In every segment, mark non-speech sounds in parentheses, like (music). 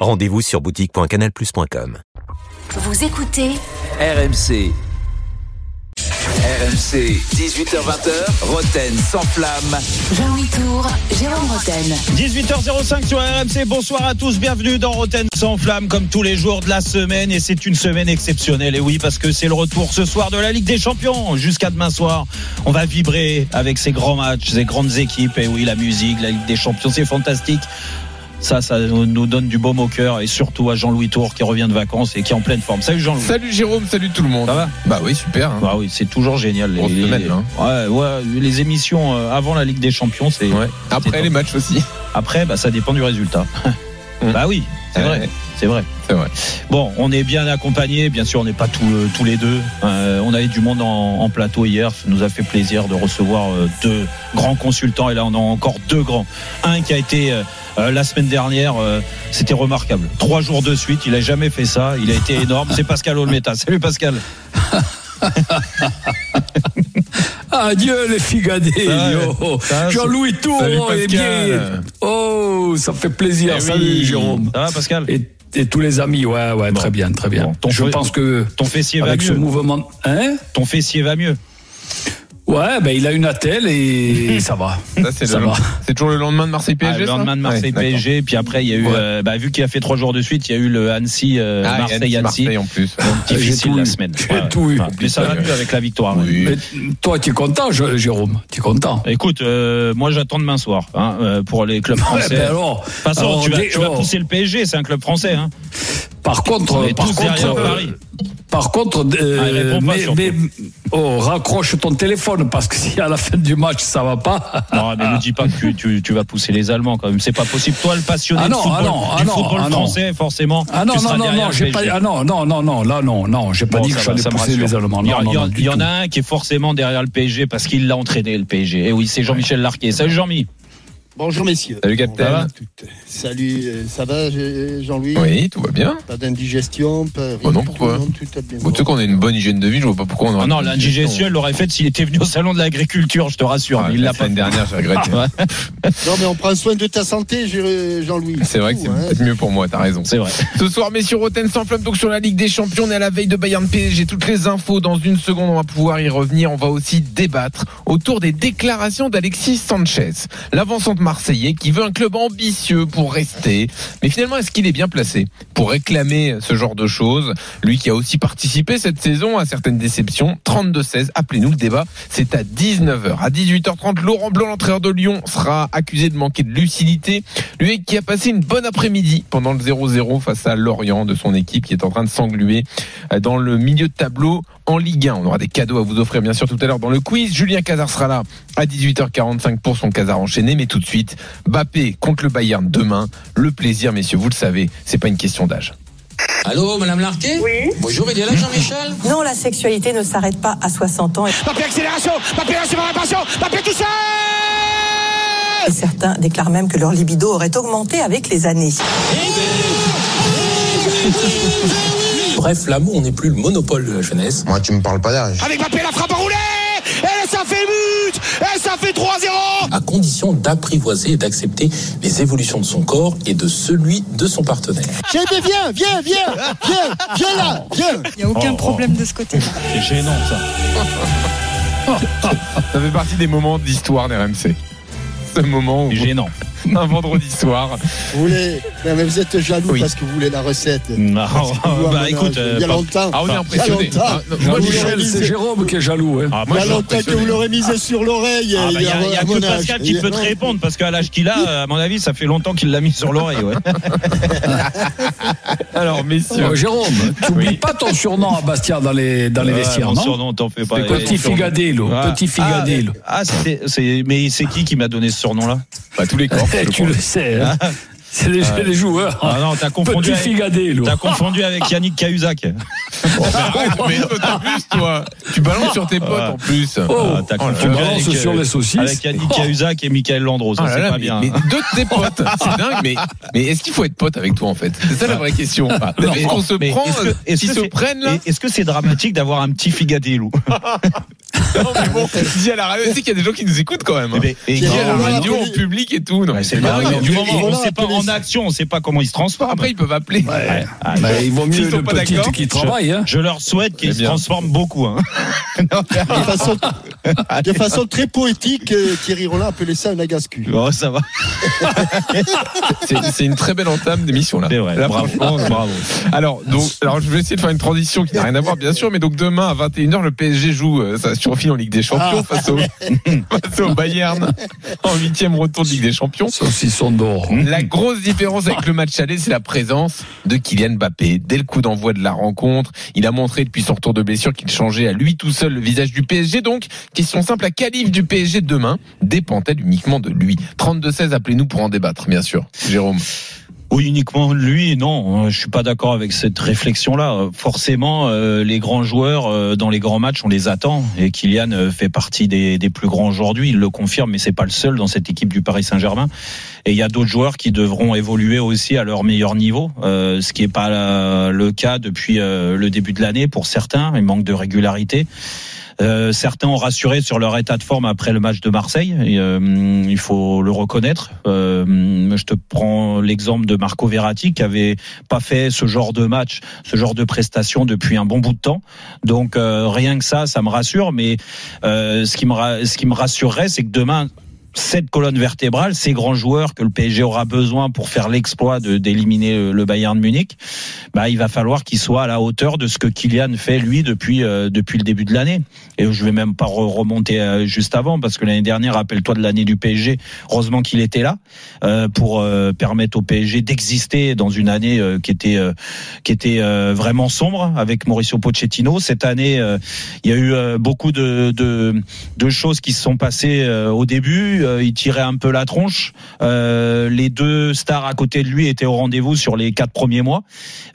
Rendez-vous sur boutique.canalplus.com. Vous écoutez RMC. RMC, 18h20h, Roten sans flamme. Jean-Louis Tour, Jérôme Roten. 18h05 sur RMC, bonsoir à tous, bienvenue dans Roten sans flamme comme tous les jours de la semaine et c'est une semaine exceptionnelle et oui parce que c'est le retour ce soir de la Ligue des Champions jusqu'à demain soir on va vibrer avec ces grands matchs, ces grandes équipes et oui la musique, la Ligue des Champions c'est fantastique ça, ça nous donne du baume au cœur et surtout à Jean-Louis Tour qui revient de vacances et qui est en pleine forme. Salut Jean-Louis. Salut Jérôme, salut tout le monde. Ça va? Bah oui, super. hein. Bah oui, c'est toujours génial. Semaine, hein. ouais, ouais, les émissions euh, avant la Ligue des Champions, c'est Ouais. Après les matchs aussi. après, bah, ça dépend du résultat. (laughs) Mm. bah oui, c'est vrai, c'est vrai. C'est vrai. Bon, on est bien accompagnés, bien sûr, on n'est pas tous, euh, tous les deux. Euh, on avait du monde en, en plateau hier, ça nous a fait plaisir de recevoir euh, deux grands consultants et là on a encore deux grands. Un qui a été euh, euh, la semaine dernière, euh, c'était remarquable. Trois jours de suite, il a jamais fait ça, il a été énorme. C'est Pascal Olmeta. Salut Pascal. (laughs) Adieu les figadés. Va, va, Jean-Louis Tour est bien. Oh, ça fait plaisir. Eh Salut oui. Jérôme. Ça va Pascal? Et, et tous les amis, ouais, ouais, très bien, très bien. Bon, ton Je pense que Ton fessier va avec ce mieux. mouvement, hein? Ton fessier va mieux. Ouais, ben il a une attelle et (laughs) ça va. Ça, c'est toujours le lendemain de Marseille Ah, PSG. le lendemain de Marseille Ouais. PSG, puis après il y a eu, Ouais. euh, bah, vu qu'il a fait trois jours de suite, il y a eu le Annecy euh, Ah, Marseille Annecy. Marseille en plus. Difficile J'ai tout la eu. semaine. J'ai tout eu. Mais ça va mieux avec la victoire. Oui. Mais toi, tu es content, Jérôme? Tu es content? Écoute, euh, moi j'attends demain soir hein, euh, pour les clubs Ouais, français. De alors, toute façon, alors, tu vas, tu vas oh, pousser le PSG, c'est un club français. Hein. Par On contre, par euh, Paris. par contre, euh, Ah, pas, mais, oh, raccroche ton téléphone parce que (laughs) si à la fin du match ça va pas. (laughs) Non, mais ne dis pas que tu, tu, tu vas pousser les Allemands quand même. C'est pas possible. Toi, le passionné Ah non, de football, ah non, ah du non, football ah français, forcément. Ah non, tu non, non, non, j'ai pas, ah non, non, non, non, là, non, non, j'ai pas Bon, dit que j'allais pousser les Allemands. Il y, non, il y en- a un qui est forcément derrière le PSG parce qu'il l'a entraîné le PSG. Et oui, c'est Jean-Michel Larquet. Salut Jean-Mi. Bonjour messieurs. Salut, tout- Salut, euh, ça va Jean-Louis Oui, tout va bien. Pas d'indigestion pas rien Oh non, pourquoi tout, non, tout a bien Bon, tu sais qu'on a une bonne hygiène de vie, je vois pas pourquoi on aurait. Ah non, l'indigestion, il l'aurait fait s'il était venu au salon de l'agriculture, je te rassure. Ah, il la l'a pas semaine fait. dernière, j'ai regretté. (laughs) Ouais, Non mais on prend soin de ta santé Jean-Louis. C'est vrai que c'est hein. peut-être mieux pour moi, t'as raison. c'est vrai. Ce soir, messieurs, Roten sans flamme, donc sur la Ligue des Champions, on est à la veille de Bayern PSG. Toutes les infos dans une seconde, on va pouvoir y revenir. On va aussi débattre autour des déclarations d'Alexis Sanchez, l'avancante marseillais qui veut un club ambitieux pour rester. Mais finalement, est-ce qu'il est bien placé pour réclamer ce genre de choses? Lui qui a aussi participé cette saison à certaines déceptions. 32-16, appelez-nous le débat. C'est à 19h. À 18h30, Laurent Blanc, l'entraîneur de Lyon, sera accusé de manquer de lucidité. Lui qui a passé une bonne après-midi pendant le 0-0 face à Lorient de son équipe qui est en train de s'engluer dans le milieu de tableau en Ligue 1. On aura des cadeaux à vous offrir bien sûr tout à l'heure dans le quiz. Julien Cazard sera là à 18h45 pour son Cazard enchaîné. Mais tout de suite, Bappé contre le Bayern demain. Le plaisir, messieurs, vous le savez, c'est pas une question d'âge. Allô, Madame Larquet Oui. Bonjour, il est là Jean-Michel Non, la sexualité ne s'arrête pas à 60 ans. Et Mbappé accélération, Mbappé accélération, Mbappé tout seul certains déclarent même que leur libido aurait augmenté avec les années. Bref, l'amour n'est plus le monopole de la jeunesse. Moi, tu me parles pas d'âge. Avec Mbappé, la frappe enroulée Et ça fait but Et ça fait 3-0 À condition d'apprivoiser et d'accepter les évolutions de son corps et de celui de son partenaire. J'ai dit, viens, viens, viens, viens, viens là, viens. Il n'y a aucun problème de ce côté. C'est gênant ça. (laughs) Ça fait partie des moments d'histoire d'RMC. Ce moment où gênant. (laughs) un vendredi soir, Vous voulez, non, mais vous êtes jaloux Oui. parce que vous voulez la recette. Non, vous, bah écoute, euh, il y a longtemps. ah on est Il y a impressionné. longtemps. Ah, non, moi, misé- c'est Jérôme qui est jaloux. Hein. Ah, Il moi, y a longtemps que vous l'aurez misé sur l'oreille. Ah, bah, Il il y a, il y a que. Pascal qui Il- peut te répondre parce qu'à l'âge qu'il a, à mon avis, ça fait longtemps qu'il l'a mis sur l'oreille. Ouais. (laughs) alors messieurs, Oh, Jérôme, tu n'oublies pas ton surnom à Bastia dans les, dans les Ouais, vestiaires, mon non surnom, t'en fais pas. Petit Figadello, Ah. Petit Figadello. Ah, ah, c'est, mais c'est qui qui m'a donné ce surnom-là? Bah, tous les corps. Je tu le sais. hein. (laughs) C'est les, Ah joueurs. Ah non, t'as confondu, Petit avec, t'as confondu avec Yannick Cahuzac. (laughs) Arrête, mais en plus, toi, tu balances sur tes potes en plus. Oh, Ah, Oh tu balances avec, sur euh, les saucisses. Avec Yannick Oh. Cahuzac et Michael Landreau, ça Ah c'est pas mais, bien. mais deux de tes potes, c'est (laughs) dingue. Mais, mais est-ce qu'il faut être pote avec toi en fait? C'est ça la vraie question. Non, Est-ce qu'on se mais prend, est-ce que- euh, est-ce ils que se c'est- prennent là? Et Est-ce que c'est dramatique d'avoir un petit figadé, Lou? (laughs) Non, mais bon, dis à la radio, tu sais qu'il y a des gens qui nous écoutent quand même. hein. Eh ben, et- Dis à la radio, en public et tout. Non, mais c'est mais du moment on sait pas en action, on sait pas comment ils se transforment. Après, ils peuvent appeler. Ah, Bah, il vaut mieux sont le pas petit d'accord, qui travaille. Hein. Je leur souhaite qu'ils Eh se transforment beaucoup. Hein. (laughs) De façon, de façon très poétique, euh, Thierry Roland appelait ça un agascu. Oh, ça va. (laughs) C'est c'est une très belle entame d'émission là. C'est vrai. Là, bravo. Alors, donc, alors, je vais essayer de faire une transition qui n'a rien à voir, bien sûr, mais donc demain à 21h, le PSG joue euh, sa surfile en Ligue des Champions Ah. face, au, (laughs) face au Bayern en huitième retour de Ligue des Champions. Saucisson d'or. La grosse différence avec le match aller, c'est la présence de Kylian Mbappé. Dès le coup d'envoi de la rencontre, il a montré depuis son retour de blessure qu'il changeait à lui tout seul le visage du PSG. Donc, question simple, la qualif du PSG de demain dépend-elle uniquement de lui? 32-16, appelez-nous pour en débattre, bien sûr. Jérôme. Oui, uniquement lui, non. Je suis pas d'accord avec cette réflexion-là. Forcément, euh, les grands joueurs euh, dans les grands matchs, on les attend. Et Kylian euh, fait partie des, des plus grands aujourd'hui. Il le confirme, mais c'est pas le seul dans cette équipe du Paris Saint-Germain. Et il y a d'autres joueurs qui devront évoluer aussi à leur meilleur niveau, ce qui est pas le cas depuis le début de l'année pour certains. Il manque de régularité. Euh, certains ont rassuré sur leur état de forme après le match de Marseille. Euh, il faut le reconnaître. Euh, je te prends l'exemple de Marco Verratti qui avait pas fait ce genre de match, ce genre de prestation depuis un bon bout de temps. Donc euh, rien que ça, ça me rassure. Mais euh, ce qui me ce qui me rassurerait, c'est que demain cette colonne vertébrale, ces grands joueurs que le PSG aura besoin pour faire l'exploit de d'éliminer le, le Bayern de Munich, bah il va falloir qu'il soit à la hauteur de ce que Kylian fait lui depuis euh, depuis le début de l'année. Et je vais même pas re- remonter euh, juste avant parce que l'année dernière, rappelle-toi de l'année du PSG, heureusement qu'il était là euh, pour euh, permettre au PSG d'exister dans une année euh, qui était euh, qui était euh, vraiment sombre avec Mauricio Pochettino. Cette année, euh, il y a eu euh, beaucoup de, de de choses qui se sont passées euh, au début. Euh, il tirait un peu la tronche. Euh, les deux stars à côté de lui étaient au rendez-vous sur les quatre premiers mois.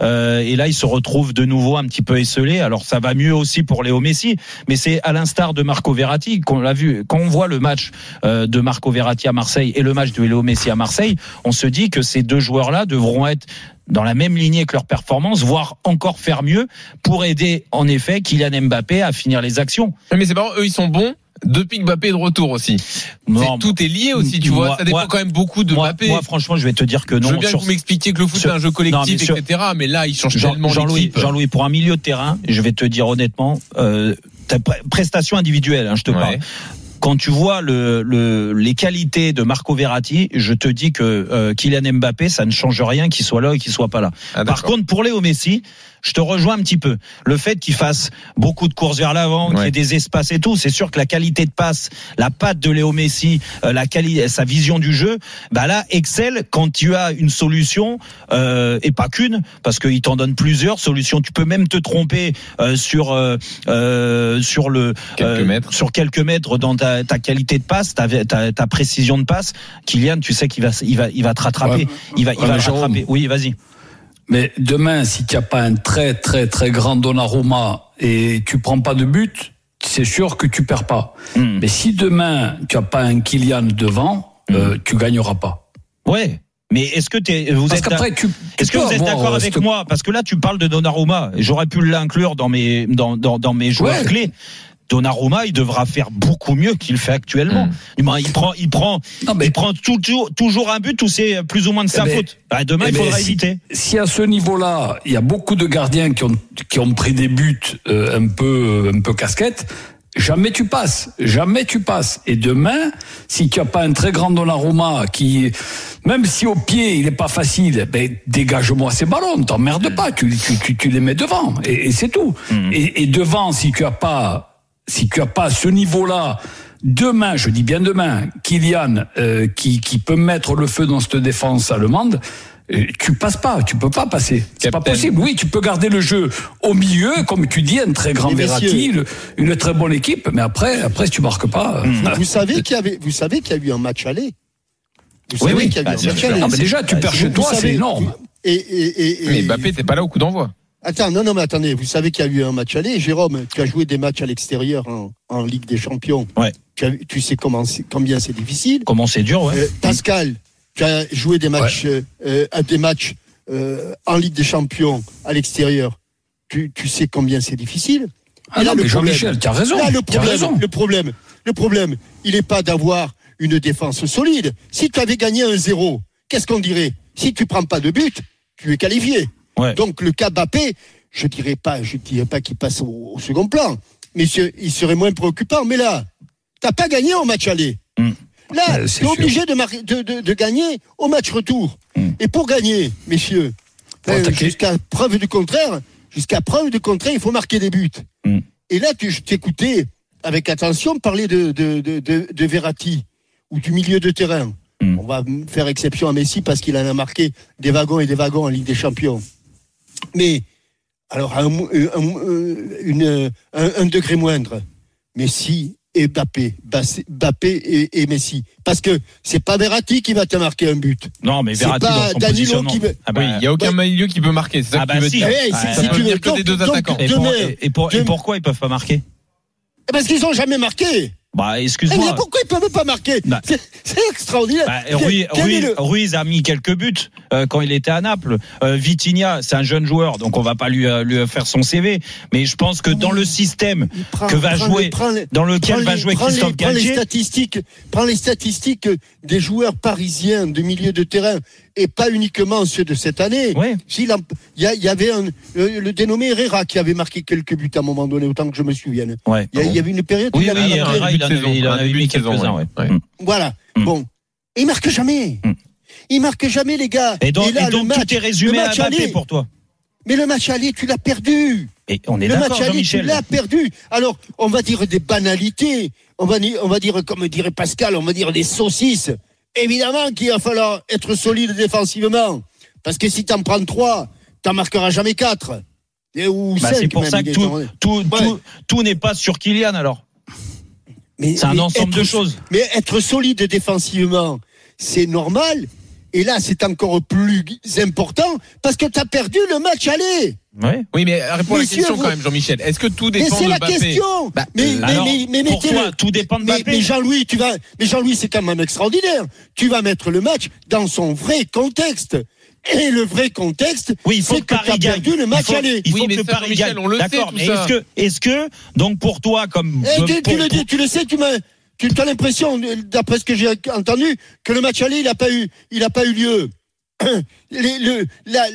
Euh, et là, il se retrouve de nouveau un petit peu esselé. Alors ça va mieux aussi pour Léo Messi, mais c'est à l'instar de Marco Verratti qu'on l'a vu. Quand on voit le match de Marco Verratti à Marseille et le match de Léo Messi à Marseille, on se dit que ces deux joueurs-là devront être dans la même lignée que leur performance, voire encore faire mieux pour aider en effet Kylian Mbappé à finir les actions. Mais c'est marrant, eux ils sont bons. Depuis que Mbappé est de retour aussi. Non, tout est lié aussi, tu moi- vois. Ça dépend moi- quand même beaucoup de moi, Mbappé. moi, franchement, je vais te dire que non. je veux bien sur- que vous m'expliquiez que le foot sur- c'est un jeu collectif, sur- etc. Mais là, il change Jean- tellement Jean-Louis. Jean-Louis, pour un milieu de terrain, je vais te dire honnêtement, euh, ta pre- prestation individuelle, hein, je te Ouais. parle. Quand tu vois le, le, les qualités de Marco Verratti, je te dis que euh, Kylian Mbappé, ça ne change rien qu'il soit là et qu'il soit pas là. Ah, Par contre, pour Léo Messi, je te rejoins un petit peu. Le fait qu'il fasse beaucoup de courses vers l'avant, qu'il y ait des espaces et tout, c'est sûr que la qualité de passe, la patte de Léo Messi, euh, la quali- sa vision du jeu, bah là, excelle quand tu as une solution euh, et pas qu'une, parce qu'il t'en donne plusieurs solutions. Tu peux même te tromper euh, sur euh, sur le Quelques mètres. sur quelques mètres dans ta, ta qualité de passe, ta, ta, ta précision de passe. Kylian, tu sais qu'il va il va il va te rattraper. Ouais. Il va il Ouais, va te rattraper. Oui, vas-y. Mais demain, si tu n'as pas un très très très grand Donnarumma et tu prends pas de but, c'est sûr que tu perds pas. Hmm. Mais si demain tu n'as pas un Kylian devant, euh, tu gagneras pas. Ouais. Mais est-ce que vous êtes, qu'après, tu. est-ce que tu vous êtes d'accord euh, avec cette- moi? Parce que là, tu parles de Donnarumma. J'aurais pu l'inclure dans mes, dans, dans, dans mes joueurs Ouais. clés. Donnarumma, il devra faire beaucoup mieux qu'il fait actuellement. Il prend, il prend, Non, mais il prend toujours, toujours un but où c'est plus ou moins de sa Eh ben, faute. Bah, demain, eh il ben, faudra si- éviter. si à ce niveau-là, il y a beaucoup de gardiens qui ont qui ont pris des buts euh, un peu un peu casquette, jamais tu passes, jamais tu passes. Et demain, si tu as pas un très grand Donnarumma qui même si au pied il est pas facile, ben dégage-moi ces ballons, t'emmerdes pas, tu, tu, tu, tu les mets devant et, et c'est tout. Et, et devant, si tu as pas si tu as pas ce niveau-là, demain, je dis bien demain, Kylian euh, qui, qui peut mettre le feu dans cette défense allemande, euh, tu passes pas, tu peux pas passer. C'est pas possible. Oui, tu peux garder le jeu au milieu, comme tu dis, un très grand Verratti, une très bonne équipe, mais après, après, si tu marques pas. euh, Vous savez qu'il y avait, vous savez qu'il y a eu un match aller Vous Oui, savez oui. qu'il y a eu Bah, un c'est match aller. Non, mais déjà, tu Vous- perds chez toi, c'est énorme. Et, et, et, et- Mais Mbappé n'était pas là au coup d'envoi. Attends, non, non, mais attendez, vous savez qu'il y a eu un match aller. Jérôme, tu as joué des matchs à l'extérieur en, en Ligue des Champions. Ouais. Tu, as- tu sais comment, combien c'est difficile. Comment c'est dur, ouais. Euh, Pascal, tu as joué des matchs, euh, euh, à des matchs euh, en Ligue des Champions à l'extérieur. Tu, tu sais combien c'est difficile. Ah là, non, mais Jean-Michel, tu as raison. Là, le as problème, raison. le problème, le problème, il n'est pas d'avoir une défense solide. Si tu avais gagné un zéro, qu'est-ce qu'on dirait? Si tu prends pas de but, tu es qualifié. Ouais. Donc le cas Mbappé, je dirais pas, je dirais pas qu'il passe au, au second plan, mais ce- il serait moins préoccupant. Mais là, t'as pas gagné au match aller. Hmm. Là, tu es obligé de, marquer- de, de- de gagner au match retour. Hmm. Et pour gagner, messieurs, euh, jusqu'à preuve du contraire, jusqu'à preuve du contraire, il faut marquer des buts. Hmm. Et là, tu, je t'écoutais avec attention parler de, de, de, de, de Verratti ou du milieu de terrain. On va faire exception à Messi parce qu'il en a marqué des wagons et des wagons en Ligue des Champions. Mais, alors, à un, mo- un- un- une- un- un degré moindre, Messi et Mbappé, Bassé- Mbappé et, et Messi. Parce que c'est pas Verratti qui va te marquer un but. Non, mais c'est Verratti pas dans son Danilo positionnement. qui veut- Ah bah, Oui, il n'y a aucun milieu qui peut marquer. C'est ça Ah que bah tu veux si. dire. Eh, si- Ah, si ça tu veut veux dire que des deux donc- attaquants. et, pour- demain, et- et pour- et demain- pourquoi ils peuvent pas marquer? Parce qu'ils ont jamais marqué. Bah, Eh, mais excuse-moi. pourquoi ils peuvent pas marquer Bah. C'est extraordinaire. Bah, Ruiz, a mis quelques buts euh, quand il était à Naples. Euh, Vitinha, c'est un jeune joueur, donc on va pas lui, euh, lui faire son CV. Mais je pense que dans le système Il que va jouer, les- dans lequel va les- jouer les- Christophe prends les statistiques, prends les statistiques des joueurs parisiens de milieu de terrain et pas uniquement ceux de cette année. Ouais. Il y, a- il y avait un, le, le dénommé Herrera qui avait marqué quelques buts à un moment donné, autant que je me souvienne. Ouais. Il y, a- il y avait une période où Oui, il oui, avait marqué- Herrera, il en de avait, il en saison, avait mis saison, quelques-uns, ouais. ouais. Ouais. Mm. Voilà. Mm. Bon. Et il marque jamais. Mm. Il marque jamais, les gars. Et donc, là, et le donc match- tout est résumé le à match Mbappé aller- pour toi. Mais le match aller, tu l'as perdu. Et on est le d'accord, match aller, tu l'as perdu. Alors, on va dire des banalités. On va, dire- on va dire, comme dirait Pascal, on va dire des saucisses. Évidemment qu'il va falloir être solide défensivement. Parce que si t'en prends trois, t'en marqueras jamais quatre. Et, ou Bah, c'est pour même, ça que tout, en- tout, Ouais. tout, tout n'est pas sur Kylian alors. C'est un mais ensemble être- de choses. Mais être solide défensivement, c'est normal. Et là, c'est encore plus important parce que t'as perdu le match aller. Ouais. Oui, mais réponds à la question vous- quand même, Jean-Michel. Est-ce que tout Mais dépend c'est de la Mbappé question. Bah, mais, euh, mais, alors, mais, mais pour mettez-le- toi, tout dépend de mais, Mbappé. mais Jean-Louis, tu vas, mais Jean-Louis, c'est quand même extraordinaire. Tu vas mettre le match dans son vrai contexte. Et le vrai contexte, Oui, il c'est que que t'as gagne. perdu le match il faut, aller. Il faut Oui, mais que ça, Paris gagne. on le sait, D'accord, mais est-ce que, est-ce que, donc pour toi, comme. Eh, tu, tu le, tu le sais, tu m'as, tu as l'impression, d'après ce que j'ai entendu, que le match aller, il n'a pas eu, il a pas eu lieu. (clears throat) Les- le- la,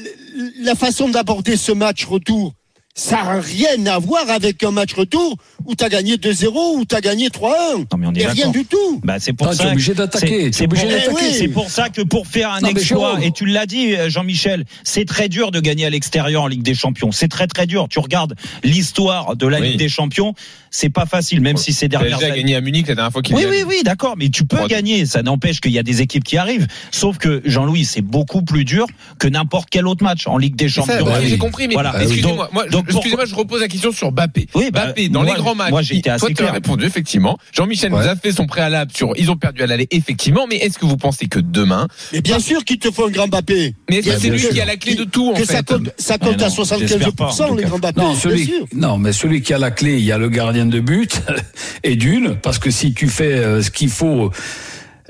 la façon d'aborder ce match retour, ça n'a rien à voir avec un match retour où tu as gagné 2-0 ou tu as gagné 3-1. Non, mais on est Et rien du tout. Bah, c'est pour Ah, tu es ça. obligé d'attaquer, c'est- pour, d'attaquer. Eh oui, pour ça que pour faire un Non, exploit, et tu l'as dit, euh, Jean-Michel, c'est très dur de gagner à l'extérieur en Ligue des Champions. C'est très très dur. Tu regardes l'histoire de la Oui. Ligue des Champions, c'est pas facile, même si ces dernières PSG a années. gagné à Munich la dernière fois qu'il Oui, y a- oui, oui, d'accord, mais tu peux gagner. Ça n'empêche qu'il y a des équipes qui arrivent. Sauf que Jean-Louis, c'est beaucoup plus dur que n'importe quel autre match en Ligue des Champions. bah, oui. j'ai compris, mais Voilà. excusez-moi, Donc- moi, donc je- excusez-moi, je repose la question sur Mbappé. Oui, bah, Mbappé, dans moi, les grands matchs, moi, j'ai été assez toi, tu as clair. répondu, effectivement. Jean-Michel nous a fait son préalable sur, ils ont perdu à l'aller, effectivement, mais est-ce que vous pensez que demain, Mais bien sûr qu'il te faut un grand Mbappé. mais est-ce Bien que c'est lui qui a la clé de tout, en que ça fait? compte, ça compte à non, j'espère pas, 75% en les grands sûr. non, mais celui qui a la clé, il y a le gardien de but (laughs) et d'une, parce que si tu fais euh, ce qu'il faut,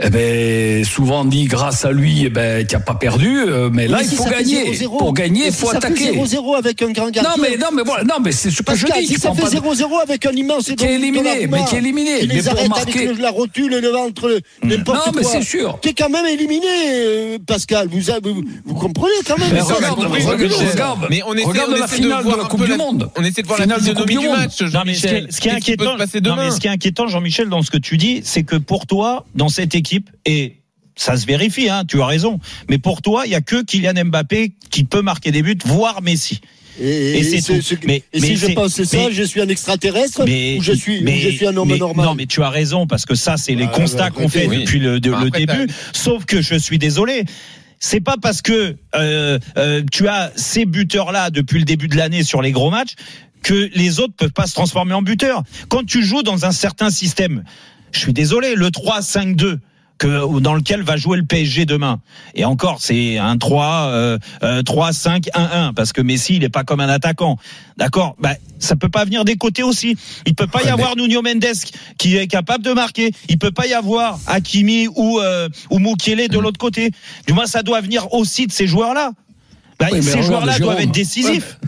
eh ben, souvent on dit grâce à lui, eh ben, tu n'as pas perdu, euh, mais là Mais il si faut ça fait gagner. 0-0, Pour gagner, mais il si faut ça fait attaquer. 0-0 avec un grand gardien. Non, mais, non, mais voilà, non, mais c'est ce que je dis. si ça fait pas de- 0-0 avec un immense Qui est éliminé, mais qui est éliminé. Qui Mais les pour arrête marquer- avec le- la rotule, le ventre, n'importe Non, quoi. mais c'est sûr. T'es quand même éliminé, euh, Pascal. Vous, avez- vous, vous comprenez quand même. Mais ça, regarde, regarde. Mais on essaie, Regarde on la finale de de la Coupe du Monde. On essaie de voir la Finale de Coupe du Non, mais qui est, qui est qui non, mais demain ce qui est inquiétant, Jean-Michel, dans ce que tu dis, c'est que pour toi, dans cette équipe, et ça se vérifie, hein, tu as raison, mais pour toi, il y a que Kylian Mbappé qui peut marquer des buts, voire Messi. Et, Et c'est ce- tout. ce- Mais- et mais si je c'est- pense ça, mais- je suis un extraterrestre Mais, ou je suis, ou mais- je suis un homme mais- normal? Non, mais tu as raison parce que ça, c'est les Ah, constats bah, qu'on fait oui. depuis le, de- Bah, le après, début. Sauf que je suis désolé. C'est pas parce que euh, euh, tu as ces buteurs-là depuis le début de l'année sur les gros matchs que les autres peuvent pas se transformer en buteurs. Quand tu joues dans un certain système, je suis désolé, le 3-5-2 que dans lequel va jouer le PSG demain. Et encore, c'est un 3, euh, euh, 3, 5, 1, 1, parce que Messi, il est pas comme un attaquant. D'accord? Bah, Ça peut pas venir des côtés aussi. Il peut pas y avoir Nuno Mendes qui est capable de marquer. Il peut pas y avoir Hakimi ou, euh, ou Mukiele de l'autre côté. Du moins, ça doit venir aussi de ces joueurs-là. Bah, Oui, ces joueurs-là doivent être décisifs.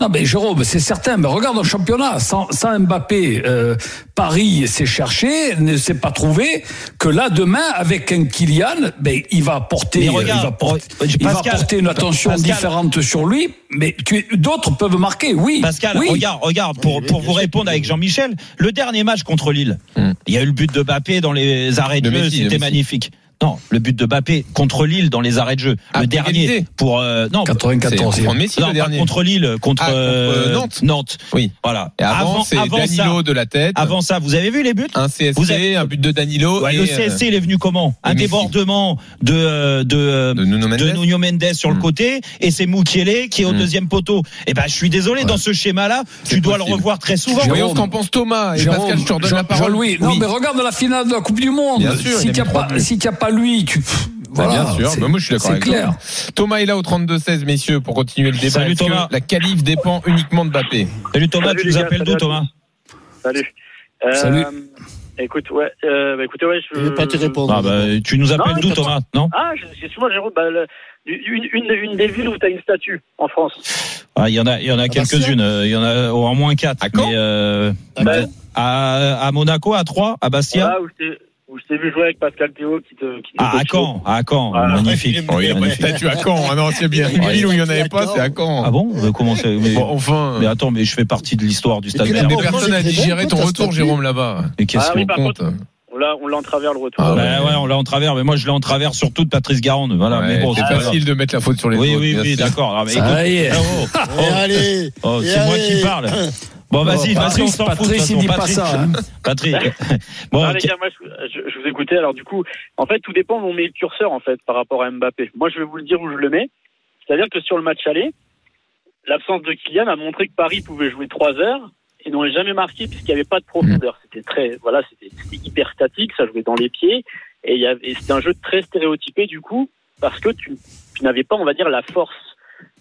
Non, mais Jérôme, c'est certain. Mais regarde le championnat. Sans, sans Mbappé, euh, Paris s'est cherché, ne s'est pas trouvé. Que là, demain, avec un Kylian, ben, il va porter, Mais euh, regarde, il va porter, il va porter une attention Pascal. différente sur lui. Mais tu- d'autres peuvent marquer, oui. Pascal, oui. regarde, regarde, pour, pour vous répondre avec Jean-Michel, le dernier match contre Lille, Hmm. il y a eu le but de Bappé dans les arrêts de, De jeu, c'était Messi. magnifique. Non, le but de Bappé contre Lille dans les arrêts de jeu. Ah, le dernier pour euh, non, 94 C'est Messi non, le dernier. contre Lille, contre, Ah, contre, euh, Nantes. Nantes. Oui. Voilà. Et avant, c'est avant Danilo ça, de la tête. avant ça, vous avez vu les buts? Un CSC, Vous avez- un but de Danilo Ouais, et Le euh, CSC, il est venu comment? Un Messi. débordement de euh, de, euh, de Nuno Mendes. de Nuno Mendes sur le Mm. côté et c'est Mukiele qui est au Mm. deuxième poteau. Eh ben, je suis désolé, dans ce schéma-là, tu C'est dois le revoir très souvent. Voyons ce qu'en pense Thomas et Pascal, je te redonne la parole. Jean-Louis, non, mais regarde la finale de la Coupe du Monde. Bien sûr, si il a tu pas, pas lui, tu. Bah, Voilà, bien sûr, c'est- Bah, moi je suis d'accord C'est avec clair. toi. Thomas est là au 32-16, messieurs, pour continuer le débat. Salut, Thomas. La qualif dépend uniquement de Mbappé. Salut Thomas, Salut, tu nous gars, appelles d'où Thomas Salut. Euh, Salut. Écoute, ouais, euh, bah, écoutez, ouais, je Je vais pas te répondre. ah, bah, Tu nous appelles d'où mais- Thomas Non Ah, je- excuse-moi, Jérôme, bah, le- une, une, une des villes où tu as une statue en France. Ah, Il y en a, il y en a quelques-unes. euh, Il y en a au moins quatre. À mais, euh, Ah, à, à Monaco, à Troyes, à Bastia. où t'ai- où je t'ai vu jouer avec Pascal Théo qui te. Qui te Ah, à. Caen, à Caen, Voilà. magnifique. Oh, il y a pas de statue à Caen. Ah non, c'est bien. (laughs) Une ville où il n'y en avait pas, c'est à Caen. Ah bon Comment c'est mais, Bon, enfin. mais attends, mais je fais partie de l'histoire du stade. tu l'as Vert. Des Oh, personnes à digérer ton retour. Jérôme, là-bas. Mais qu'est-ce Ah oui, qu'on compte On l'a, on l'a en travers le retour. Ah, Bah ouais, on l'a en travers, mais moi je l'ai en travers surtout de Patrice Garande. Voilà, mais bon, c'est facile de mettre la faute sur les Oui, autres. oui, oui, sûr. d'accord. Ah, y (laughs) oh, oh, Et allez oh, et c'est moi qui parle. (laughs) Bon, vas-y, vas-y, Patrice, on s'en fout. Patrice, il dit pas Patrick, ça, hein. (laughs) Patrick. (laughs) Bon, Ah, les gars, moi, je, je- vous écoutais. Alors, du coup, en fait, tout dépend où on met le curseur, en fait, par rapport à Mbappé. Moi, je vais vous le dire où je le mets. C'est-à-dire que sur le match aller, l'absence de Kylian a montré que Paris pouvait jouer trois heures et n'aurait jamais marqué puisqu'il n'y avait pas de profondeur. C'était très, voilà, c'était c'était hyper statique, ça jouait dans les pieds et, il y avait- et c'était un jeu très stéréotypé, du coup, parce que tu, tu n'avais pas, on va dire, la force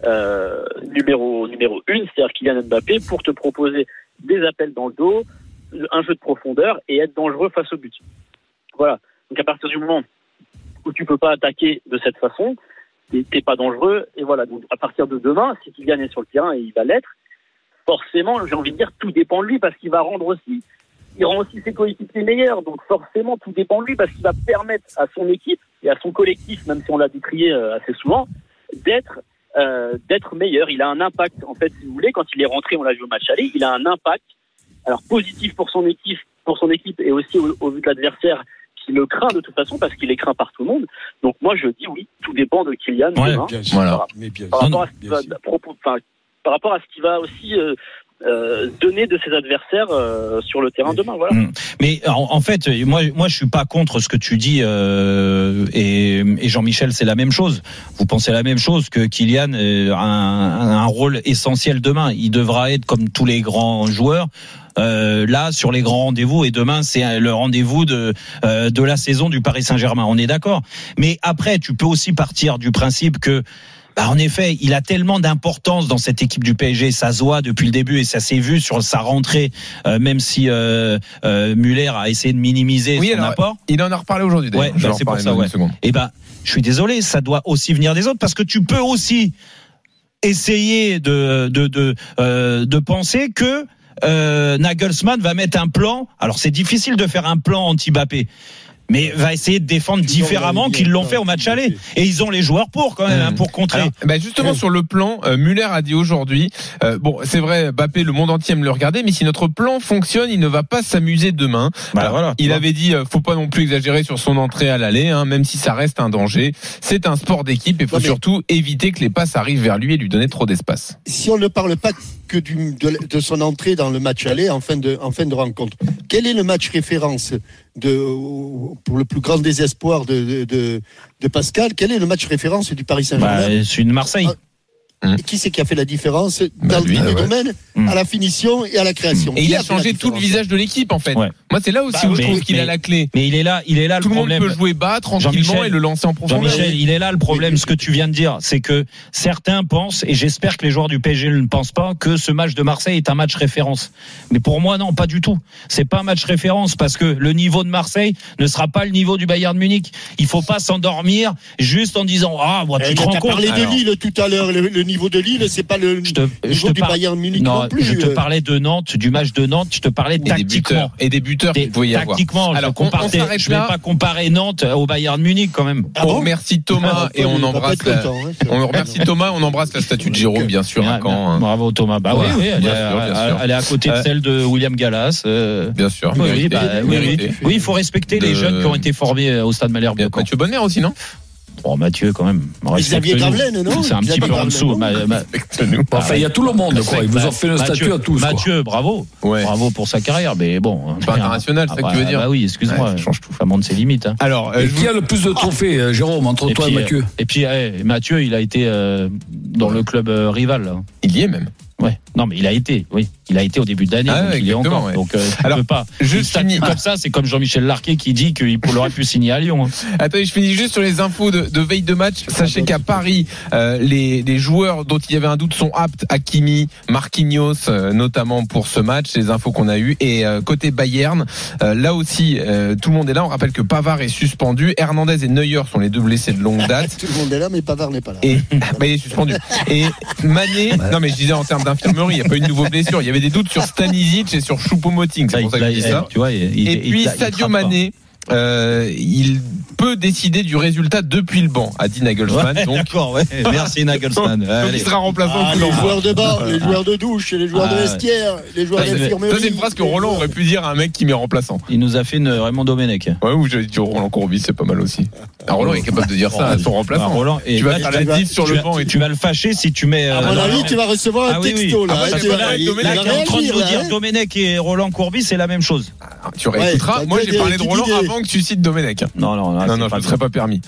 euh, numéro numéro une, c'est-à-dire Kylian Mbappé, pour te proposer des appels dans le dos, un jeu de profondeur et être dangereux face au but. Voilà. Donc à partir du moment où tu peux pas attaquer de cette façon, t'es pas dangereux et voilà. Donc à partir de demain, si Kylian est sur le terrain et il va l'être, forcément, j'ai envie de dire tout dépend de lui parce qu'il va rendre aussi, il rend aussi ses coéquipiers meilleurs. Donc forcément, tout dépend de lui parce qu'il va permettre à son équipe et à son collectif, même si on l'a décrié euh, assez souvent, d'être euh, d'être meilleur. Il a un impact, en fait, si vous voulez, quand il est rentré, on l'a vu au match aller, il a un impact, alors positif pour son équipe, pour son équipe et aussi au, au vu de l'adversaire qui le craint de toute façon parce qu'il est craint par tout le monde. Donc moi je dis oui, tout dépend de Kylian Ouais, demain. Bien sûr. Voilà. Mais bien Par rapport, à ce qu'il va, à par rapport à ce qu'il va aussi euh, euh, donner de ses adversaires euh, sur le terrain demain. Voilà. Mm. Mais en, en fait, moi, moi, je suis pas contre ce que tu dis, euh, et, et Jean-Michel, c'est la même chose. Vous pensez la même chose que Kylian euh, a un, un rôle essentiel demain. Il devra être comme tous les grands joueurs. euh, là sur les grands rendez-vous et demain c'est le rendez-vous de euh, de la saison du Paris Saint-Germain. On est d'accord. Mais après, tu peux aussi partir du principe que bah, en effet, il a tellement d'importance dans cette équipe du PSG, ça se voit depuis le début et ça s'est vu sur sa rentrée, euh, même si euh, euh, Muller a essayé de minimiser Oui, son alors, apport. Il en a reparlé aujourd'hui. Ouais, bah, c'est pour ça, ouais. seconde. Eh ben, je suis désolé, ça doit aussi venir des autres parce que tu peux aussi essayer de de de, euh, de penser que euh, Nagelsmann va mettre un plan. Alors c'est difficile de faire un plan anti-Bappé. Mais va essayer de défendre différemment qu'ils l'ont fait au match aller. Et ils ont les joueurs pour quand même, hein, pour contrer. Alors, bah, justement sur le plan, euh, Muller a dit aujourd'hui, euh, bon c'est vrai, Bappé, le monde entier aime le regarder, mais si notre plan fonctionne, il ne va pas s'amuser demain. Bah, Alors, voilà, il vois. avait dit, euh, faut pas non plus exagérer sur son entrée à l'aller, hein, même si ça reste un danger. C'est un sport d'équipe et faut Ouais, mais- surtout éviter que les passes arrivent vers lui et lui donner trop d'espace. Si on ne parle pas que du, de, de son entrée dans le match aller en fin de, en fin de rencontre, quel est le match référence de, pour le plus grand désespoir de, de, Pascal Quel est le match référence du Paris Saint-Germain? Bah, c'est une Marseille. Et Qui c'est qui a fait la différence Bah, dans lui, tous les ouais. domaines, Mm. à la finition et à la création Et il a changé tout le visage de l'équipe en fait. Ouais. Moi, c'est là aussi Bah, où je trouve qu'il a la clé. Mais il est là, il est là Tout le le monde problème. peut jouer bas tranquillement Jean-Michel, et le lancer en profondeur. Jean-Michel, il est là le problème. Ce que tu viens de dire, c'est que certains pensent, et j'espère que les joueurs du PSG ne pensent pas, que ce match de Marseille est un match référence. Mais pour moi, non, pas du tout. C'est pas un match référence parce que le niveau de Marseille ne sera pas le niveau du Bayern Munich. Il faut pas s'endormir juste en disant ah, moi, tu Eh, te rends compte. parlé de Lille tout à l'heure. Le, le niveau de Lille, c'est pas le je te, je niveau te du par- Bayern Munich non, non, plus. je te euh. parlais de Nantes, du match de Nantes. Je te parlais Et des tactiquement. buteurs. Et des buteurs Des- qu'il pouvait y avoir. Tactiquement, Alors, je, on- compare- on je vais là. pas comparer Nantes au Bayern Munich quand même. Ah on bon remercie Thomas Ah, et on embrasse la, hein, on remercie Thomas, on embrasse la statue de Jérôme bien sûr à Caen. hein. Bravo Thomas. Bah Ouais, oui, oui, elle, est, à côté de Euh, celle de William Gallas. euh, Bien sûr. Oui, bah, oui, il faut respecter les jeunes qui ont été formés euh, au stade Malherbe. Mathieu Bonner aussi non? Bon, Mathieu, quand même. Xavier. Gravelaine, non C'est un petit peu en dessous. non Ma- ma- Respecte-nous. Bon, enfin, il y a tout le monde, quoi. Ils vous ont fait le statut à tous. quoi. Mathieu, bravo. Ouais. Bravo pour sa carrière, mais bon. Pas international, c'est ça que bah, tu veux dire Bah oui, excuse-moi. Ouais, ça change tout. Ça monte ses limites. hein. Alors, euh, je qui a le plus de trophées, euh, Jérôme, entre Et toi puis, et Mathieu Et puis, eh, Mathieu, il a été euh, dans le club euh, rival. là. il y est même. Ouais. Non, mais il a été, oui. Il a été au début de l'année, Ah donc ouais, il est encore. ouais. Donc, euh, Alors, pas. je finis- comme ça, c'est comme Jean-Michel Larquet qui dit qu'il (laughs) aurait pu signer à Lyon. hein. Attendez, je finis juste sur les infos de, de veille de match. Sachez qu'à Paris, euh, les, les joueurs dont il y avait un doute sont aptes. Hakimi, Marquinhos, euh, notamment pour ce match. Les infos qu'on a eues. Et euh, côté Bayern, euh, là aussi, euh, tout le monde est là. On rappelle que Pavard est suspendu. Hernandez et Neuer sont les deux blessés de longue date. (laughs) Tout le monde est là, mais Pavard n'est pas là. Et (laughs) bah, il est suspendu. Et Mané, non mais je disais en termes d'infirmerie, il n'y a pas eu de nouveau blessure. Il y avait des doutes sur (laughs) Stanisic et sur Choupo-Moting. C'est pour ça que je dis ça. Tu vois, il- il- Et il- puis il- Sadio. Mané, euh, il peut décider du résultat depuis le banc, a dit Nagelsmann. Ouais, donc, D'accord, ouais. (laughs) Merci Nagelsmann. donc Allez. il sera remplaçant Ah, les joueurs de bar, les joueurs de douche, les joueurs de Ah, ouais. vestiaire, les joueurs d'infirmerie. ça, c'est une phrase que Roland aurait pu dire à un mec qui met remplaçant. Il nous a fait une Raymond Domenech. Ouais, ou j'ai dit Roland Courbis, c'est pas mal aussi. Ah, Roland est capable de dire ça à son remplaçant. Ah, Roland, et tu vas faire la vas- sur tu le vas- banc et tu vas le fâcher si tu mets. À euh, mon avis, tu vas recevoir un Ah oui, oui. texto, là. Ah, hein, est en train de là, dire hein. Domenech et Roland Courbis, c'est la même chose. Tu réécouteras. Moi, j'ai parlé de Roland avant que tu cites Domenech. Non, non, là, Non, je ne serais pas permis.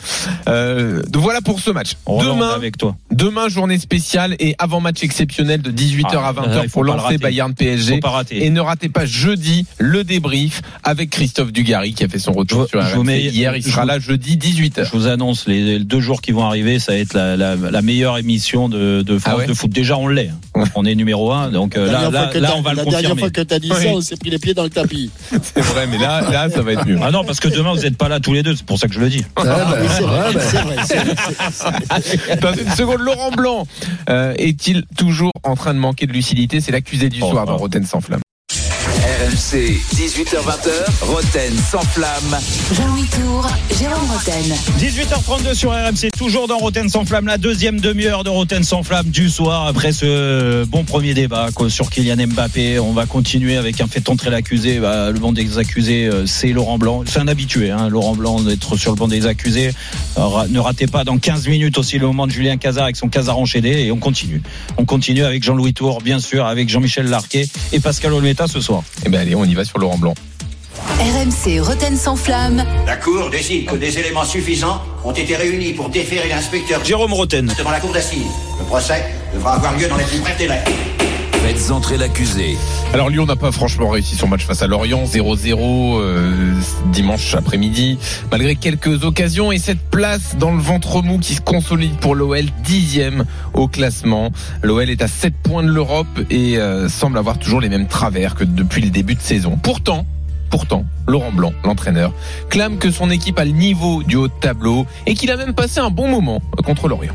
Euh, donc voilà pour ce match. On Demain, avec toi. demain, journée spéciale et avant match exceptionnel de 18h à Ah, 20h il faut pour lancer. Bayern PSG. Et ne ratez pas jeudi le débrief avec Christophe Dugarry qui a fait son retour Je- sur je mets- hier. Il sera là jeudi 18h. Je vous annonce les, les deux jours qui vont arriver, ça va être la, la, la meilleure émission de, de France Ah ouais de foot. Déjà, on l'est. On est numéro un, donc euh, La là, dernière là, fois que là, t'as- on va le La dernière confirmer. fois que tu as dit Oui. ça, on s'est pris les pieds dans le tapis. C'est vrai, mais là, là, ça va être mieux. Ah non, parce que demain vous n'êtes pas là tous les deux, c'est pour ça que je le dis. Ah, bah oui, c'est vrai, c'est vrai, Dans une seconde, Laurent Blanc euh, est-il toujours en train de manquer de lucidité? C'est l'accusé du Oh, soir oh. dans Roten sans flamme. RMC, 18h20h, Roten sans flamme. Jean-Louis Tour, Jérôme Roten. 18h32 sur RMC, toujours dans Roten sans flamme, la deuxième demi-heure de Roten sans flamme du soir après ce bon premier débat quoi, sur Kylian Mbappé. On va continuer avec un fait entrer l'accusé. Bah, le banc des accusés, euh, c'est Laurent Blanc. C'est un habitué, hein, Laurent Blanc, d'être sur le banc des accusés. Alors, ne ratez pas dans 15 minutes aussi le moment de Julien Cazard avec son Cazard enchaîné et on continue. On continue avec Jean-Louis Tour, bien sûr, avec Jean-Michel Larquet et Pascal Olmeta ce soir. Ben allez, on y va sur Laurent Blanc. RMC Roten sans flamme. La Cour décide que des éléments suffisants ont été réunis pour déférer l'inspecteur Jérôme Roten. devant la Cour d'assises. Le procès devra avoir lieu dans les plus brefs délais. Alors Lyon n'a pas franchement réussi son match face à Lorient, 0-0 euh, dimanche après-midi, malgré quelques occasions et cette place dans le ventre mou qui se consolide pour l'OL, dixième au classement. L'OL est à 7 points de l'Europe et euh, semble avoir toujours les mêmes travers que depuis le début de saison. Pourtant, Pourtant, Laurent Blanc, l'entraîneur, clame que son équipe a le niveau du haut de tableau et qu'il a même passé un bon moment contre Lorient.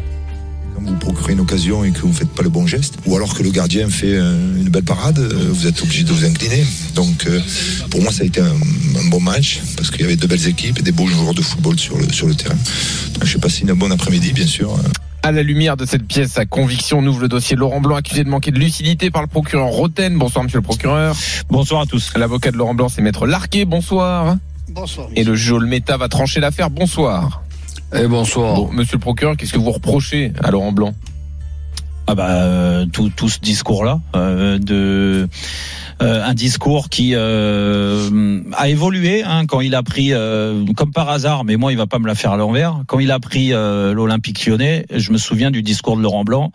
Vous procurez une occasion et que vous ne faites pas le bon geste, ou alors que le gardien fait euh, une belle parade, euh, vous êtes obligé de vous incliner. Donc euh, pour moi ça a été un, un bon match, parce qu'il y avait de belles équipes et des beaux joueurs de football sur le, sur le terrain. Donc, J'ai passé une bonne après-midi bien sûr. À la lumière de cette pièce à conviction, on ouvre le dossier Laurent Blanc accusé de manquer de lucidité par le procureur Roten. Bonsoir monsieur le procureur. Bonsoir à tous. L'avocat de Laurent Blanc c'est maître Larquet. Bonsoir. Bonsoir. Et le juge Olmeta va trancher l'affaire. Bonsoir. Et bonsoir. Bon, monsieur le procureur, qu'est-ce que vous reprochez à Laurent Blanc? Ah bah euh, tout, tout ce discours là de euh, un discours qui euh, a évolué hein, quand il a pris, euh, comme par hasard, mais moi il va pas me la faire à l'envers. Quand il a pris euh, l'Olympique Lyonnais, je me souviens du discours de Laurent Blanc.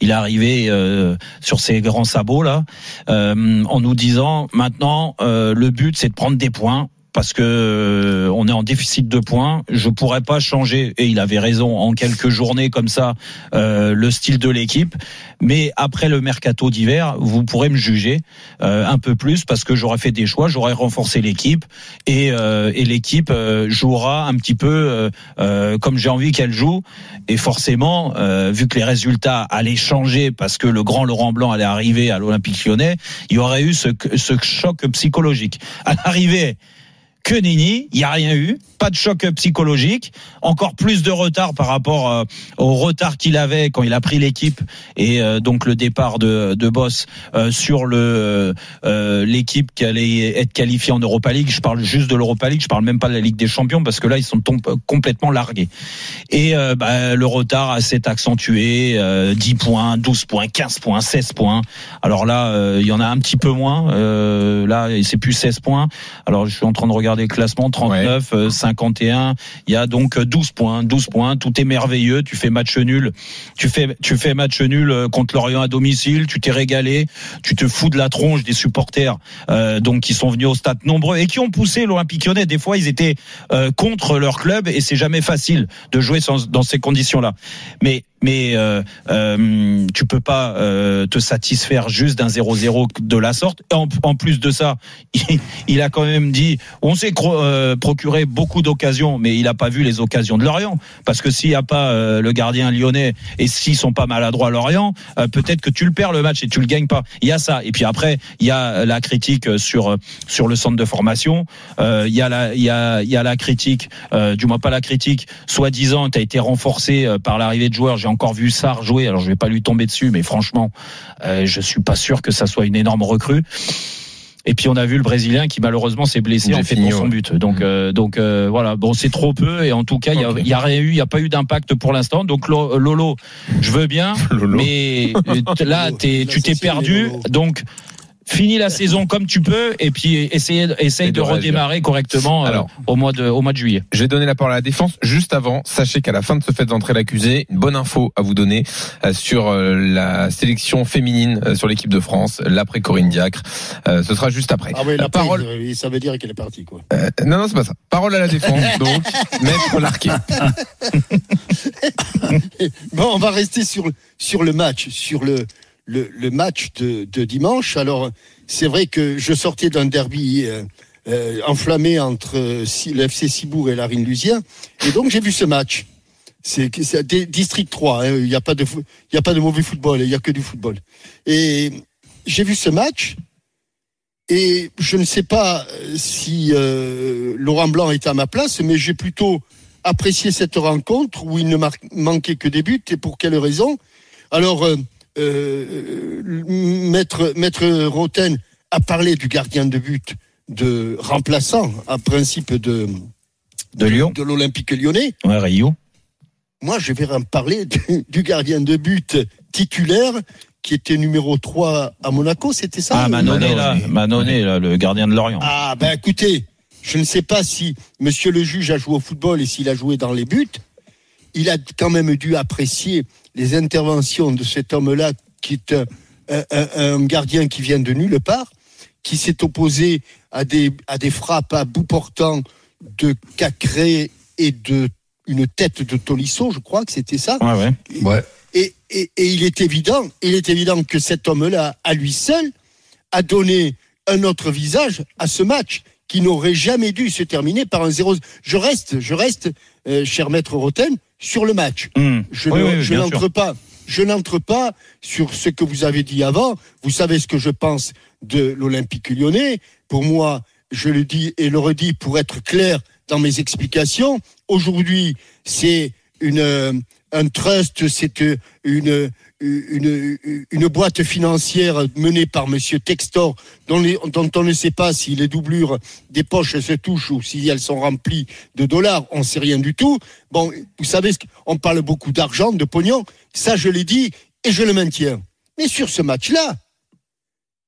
Il est arrivé euh, sur ses grands sabots là, euh, en nous disant maintenant euh, le but c'est de prendre des points parce que euh, on est en déficit de points. Je pourrais pas changer, et il avait raison, en quelques journées comme ça, euh, le style de l'équipe. Mais après le mercato d'hiver, vous pourrez me juger euh, un peu plus parce que j'aurais fait des choix, j'aurais renforcé l'équipe et, euh, et l'équipe euh, jouera un petit peu euh, comme j'ai envie qu'elle joue. Et forcément, vu que les résultats allaient changer parce que le grand Laurent Blanc allait arriver à l'Olympique Lyonnais, il y aurait eu ce, ce choc psychologique. À l'arrivée que Nini, il n'y a rien eu, pas de choc psychologique, encore plus de retard par rapport euh, au retard qu'il avait quand il a pris l'équipe et euh, donc le départ de, de Boss euh, sur le euh, l'équipe qui allait être qualifiée en Europa League. Je parle juste de l'Europa League, je parle même pas de la Ligue des Champions parce que là ils sont complètement largués. Et euh, bah, le retard s'est accentué, euh, 10 points, 12 points, 15 points, 16 points. Alors là, euh, il y en a un petit peu moins. Euh, là, c'est plus 16 points. Alors je suis en train de regarder le classement 39, euh, 51. Il y a donc 12 points, 12 points. Tout est merveilleux. Tu fais match nul. Tu fais tu fais match nul euh, contre Lorient à domicile. Tu t'es régalé. Tu te fous de la tronche des supporters euh, donc qui sont venus au stade nombreux et qui ont poussé l'Olympique Lyonnais. Des fois, ils étaient euh, contre leur club et c'est jamais facile de jouer sans- dans ces conditions-là. Mais mais euh, euh, tu peux pas euh, te satisfaire juste d'un 0-0 de la sorte. En, plus de ça, (laughs) il, a quand même dit, on s'est euh, procuré beaucoup d'occasions, mais il a pas vu les occasions de Lorient, parce que s'il y a pas euh, le gardien lyonnais et s'ils sont pas maladroits à Lorient, euh, peut-être que tu le perds le match et tu le gagnes pas. Il y a ça. Et puis après, il y a la critique sur sur le centre de formation. Il y a la il y a il y a la critique, du moins pas la critique, soi-disant, tu été renforcé par l'arrivée de joueurs. Encore vu Sarr jouer, alors je vais pas lui tomber dessus, mais franchement, euh, je suis pas sûr que ça soit une énorme recrue. Et puis on a vu le Brésilien qui malheureusement s'est blessé en fait pour son but. Donc euh, donc euh, voilà, bon c'est trop peu et en tout cas il y a, Ok. il y a rien eu, il y a pas eu d'impact pour l'instant. Donc Lo- Lolo, je veux bien, (laughs) mais euh, (laughs) là t'es tu t'es perdu. Donc finis la saison comme tu peux et puis essaye essaye Et de redémarrer correctement euh, au mois de au mois de juillet. Je vais donner la parole à la défense. Juste avant, sachez qu'à la fin de ce fait d'entrée l'accusé, une bonne info à vous donner euh, sur euh, la sélection féminine sur l'équipe de France, l'après Corinne Diacre. Ce sera juste après. Ah oui, La parole. Ça veut dire qu'elle est partie, quoi. Euh, non, non, c'est pas ça. Parole à la défense, (laughs) donc, maître Larquet. (laughs) Bon, on va rester sur, sur le match, sur le, le, le match de, de dimanche. Alors, c'est vrai que je sortais d'un derby euh, euh, enflammé entre euh, le FC Cibourg et la Lusien. Et donc, j'ai vu ce match. C'est District 3. hein. Il n'y a, pas de y a pas de mauvais football, il n'y a que du football. Et j'ai vu ce match. Et je ne sais pas euh, si euh, Laurent Blanc est à ma place, mais j'ai plutôt apprécié cette rencontre où il ne manquait que des buts. Et pour quelle raison? Alors, euh, Maître, Maître Roten a parlé du gardien de but de remplaçant à principe de, De Lyon, de l'Olympique lyonnais. ouais, Rio. Moi, je vais en parler du, du gardien de but titulaire qui était numéro 3 à Monaco, c'était ça? Ah Manonnet là, Manonnet là, le gardien de Lorient. Ah, ben écoutez, je ne sais pas si monsieur le juge a joué au football et s'il a joué dans les buts. Il a quand même dû apprécier les interventions de cet homme-là, qui est un, un- un- un gardien qui vient de nulle part, qui s'est opposé à des, à des frappes à bout portant de Cacré et de une tête de Tolisso, je crois que c'était ça. Ouais ouais. Ouais. Et, et- et il est évident, il est évident que cet homme-là, à lui seul, a donné un autre visage à ce match qui n'aurait jamais dû se terminer par un 0. Je reste, je reste, euh, cher maître Roten, sur le match. Hum. Je Oui, ne- oui, je bien n'entre pas, je n'entre pas sur ce que vous avez dit avant. Vous savez ce que je pense de l'Olympique Lyonnais. Pour moi, je le dis et le redis pour être clair dans mes explications. Aujourd'hui, c'est une euh, un trust, c'est euh, une une, une boîte financière menée par Monsieur Textor, dont, les- dont on ne sait pas si les doublures des poches se touchent ou si elles sont remplies de dollars, on ne sait rien du tout. Bon, vous savez, on parle beaucoup d'argent, de pognon, ça je l'ai dit et je le maintiens. Mais sur ce match-là,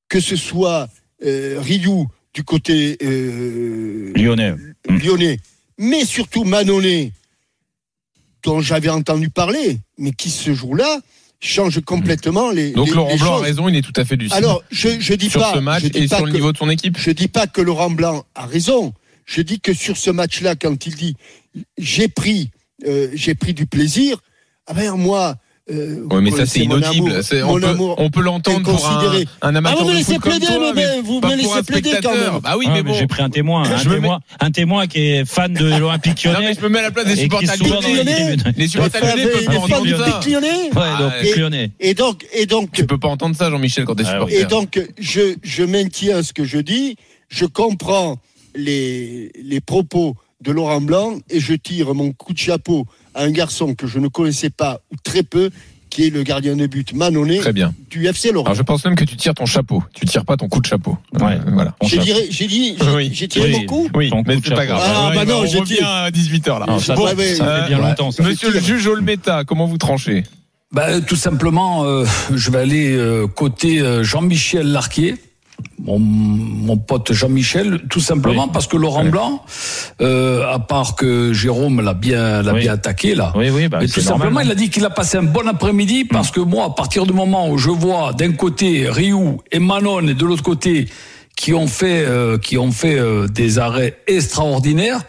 que ce soit euh, Ryu du côté euh, Lyonnais. lyonnais, mais surtout Manonnet, dont j'avais entendu parler, mais qui ce jour-là change complètement les. Donc les- Laurent les Blanc a raison, il est tout à fait lucide. Alors, je, je dis sur pas. ce match je dis et pas sur le que- niveau de son équipe. Je dis pas que Laurent Blanc a raison. Je dis que sur ce match-là, quand il dit j'ai pris, euh, j'ai pris du plaisir, ah ben moi. Euh, Ouais, mais ça c'est inaudible. on, peut, on peut l'entendre pour un, un amateur Ah, vous me de laissez comme plaider, toi, mais mais vous me laissez plaider quand même. Bah oui, Ah, mais mais bon. J'ai pris un témoin, un témoin, un témoin qui est fan de l'Olympique Non, lyonnais. mais je me mets à la place des supporters lyonnais. Les supporters Les lyonnais peuvent les pas fans entendre du ça. Pic lyonnais. Et- donc, et donc, Tu peux pas entendre ça, Jean-Michel, quand t'es Ah oui. supporter. Et donc, je, je maintiens ce que je dis. Je comprends les, les propos de Laurent Blanc et je tire mon coup de chapeau à un garçon que je ne connaissais pas ou très peu, qui est le gardien de but Manonnet Très bien. du FC Lorient. Alors je pense même que tu tires ton chapeau. Tu tires pas ton coup de chapeau. Ouais. Euh, voilà. On J'ai dit, j'ai dit, j'ai Oui. tiré Oui. mon coup. Oui, Ton mais c'est pas grave. Ah, bah Ouais, non, on j'ai revient tiré. à 18h là. Non, ça, Bon, ça- ouais, ça ouais. fait bien Voilà. longtemps. ça. Monsieur le juge Olmeta, comment vous tranchez? Ben, tout simplement, euh, je vais aller euh, côté Jean-Michel Larquier. Mon, mon pote Jean-Michel, tout simplement Oui. parce que Laurent. Blanc, euh, à part que Jérôme l'a bien, l'a Oui. bien attaqué là, Oui, oui, bah, mais tout normal, simplement, hein. il a dit qu'il a passé un bon après-midi parce que moi, à partir du moment où je vois d'un côté Ryu et Manon et de l'autre côté qui ont fait, euh, qui ont fait euh, des arrêts extraordinaires,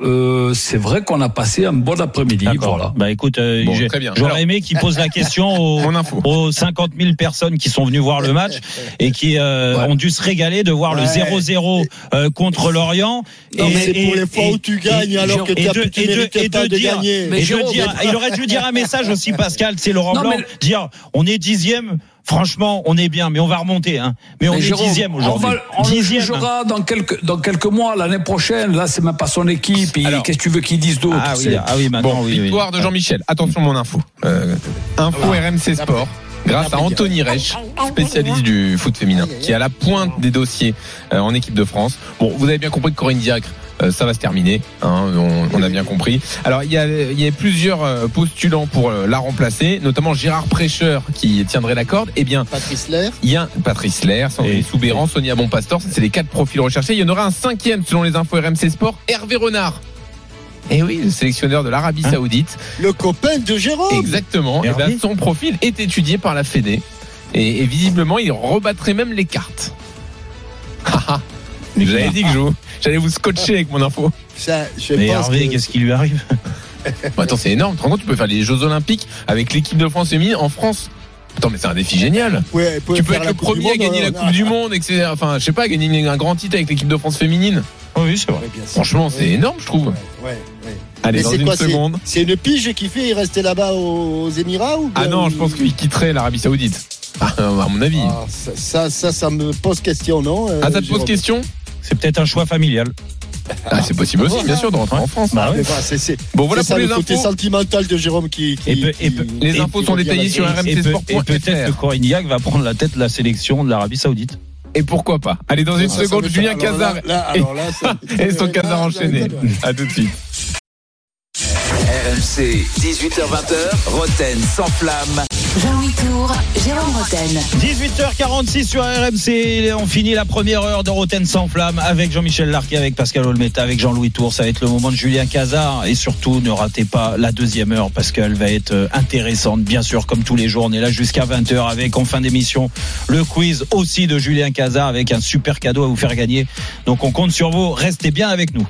euh, c'est vrai qu'on a passé un bon après-midi. Voilà. Bah écoute, euh, Bon, j'ai- très bien. Alors- j'aurais aimé qu'il pose la question (laughs) aux, aux 50 000 personnes qui sont venues voir le match (laughs) et qui euh, Ouais. ont dû se régaler de voir le Ouais. 0-0 euh, contre l'Orient. Non, Et- mais c'est pour et- les fois et- où tu gagnes et- alors que et t'as- de- tu et de- et pas de de dire- gagner. Mais et Jérôme, dire- il aurait dû dire un message aussi, Pascal, c'est Laurent Non, Blanc, mais- dire on est dixième, franchement, on est bien, mais on va remonter, hein. Mais on Mais est dixième on, aujourd'hui. va, on le Dixième. jugera dans quelques, dans quelques mois, l'année prochaine. Là, c'est même pas son équipe. Qu'est-ce que tu veux qu'ils disent d'autre Ah oui, ah oui, maintenant, Bon, oui, oui. victoire de Jean-Michel. Attention mon info. Euh, info RMC Sport. Grâce à Anthony Reich, spécialiste du foot féminin, qui est à la pointe des dossiers euh, en équipe de France. Bon, vous avez bien compris que Corinne Diacre, euh, ça va se terminer. hein, on, on a bien compris. Alors, il y a, il y a plusieurs euh, postulants pour euh, la remplacer, notamment Gérard Prêcheur qui tiendrait la corde. Eh bien, Patrice Lair. il y a Patrice Lair, Sandrine Soubéran, Sonia Bonpastor, c'est les quatre profils recherchés. Il y en aura un cinquième selon les infos RMC Sport, Hervé Renard. Et oui, le sélectionneur de l'Arabie Hein Saoudite. Le copain de Jérôme. Exactement. Et Hervé ben, son profil est étudié par la Fédé. Et, et visiblement, il rebattrait même les cartes. (laughs) Haha. J'avais dit que je vous- j'allais vous scotcher avec mon info. Ça, je Mais pense Hervé, que- qu'est-ce qui lui arrive? Bon, attends, c'est énorme. Tu tu peux faire les Jeux Olympiques avec l'équipe de France féminine en France. Attends, mais c'est un défi génial. Ouais, Tu peux être la le premier à gagner la euh, Coupe du Monde, etc. Enfin, je sais pas, gagner un grand titre avec l'équipe de France féminine. Oui, c'est vrai. Ouais. Franchement, c'est Ouais. énorme, je trouve. Ouais, ouais. Allez, Mais dans c'est une quoi, seconde. C'est une pige qui fait rester là-bas aux Émirats ou Ah non, je pense qu'il quitterait l'Arabie Saoudite. Ah, à mon avis. Ah, ça, ça, ça, ça me pose question, non euh, Ah, ça te pose question? C'est peut-être un choix familial. Ah, c'est possible aussi, bien sûr, de rentrer en France. Bah c'est- c'est- Bon, voilà pour les le côté sentimental de Jérôme qui. qui- Et peut- et qui- peut- Les infos sont détaillées sur là-dessus. RMC Et, peut- Sport.fr. et peut-être que Corinne Diac va prendre la tête de la sélection de l'Arabie Saoudite. Et pourquoi pas Allez, dans une ça seconde, Julien Cazard (laughs) et son Cazard enchaîné. À tout de suite. RMC, 18h20h, Roten sans flamme. Jean-Louis Tour, Jérôme Roten. 18h46 sur RMC. On finit la première heure de Roten sans flamme avec Jean-Michel Larquet, avec Pascal Olmeta, avec Jean-Louis Tour. Ça va être le moment de Julien Cazard. Et surtout, ne ratez pas la deuxième heure parce qu'elle va être euh, intéressante. Bien sûr, comme tous les jours, on est là jusqu'à 20h avec en fin d'émission le quiz aussi de Julien Cazard avec un super cadeau à vous faire gagner. Donc on compte sur vous. Restez bien avec nous.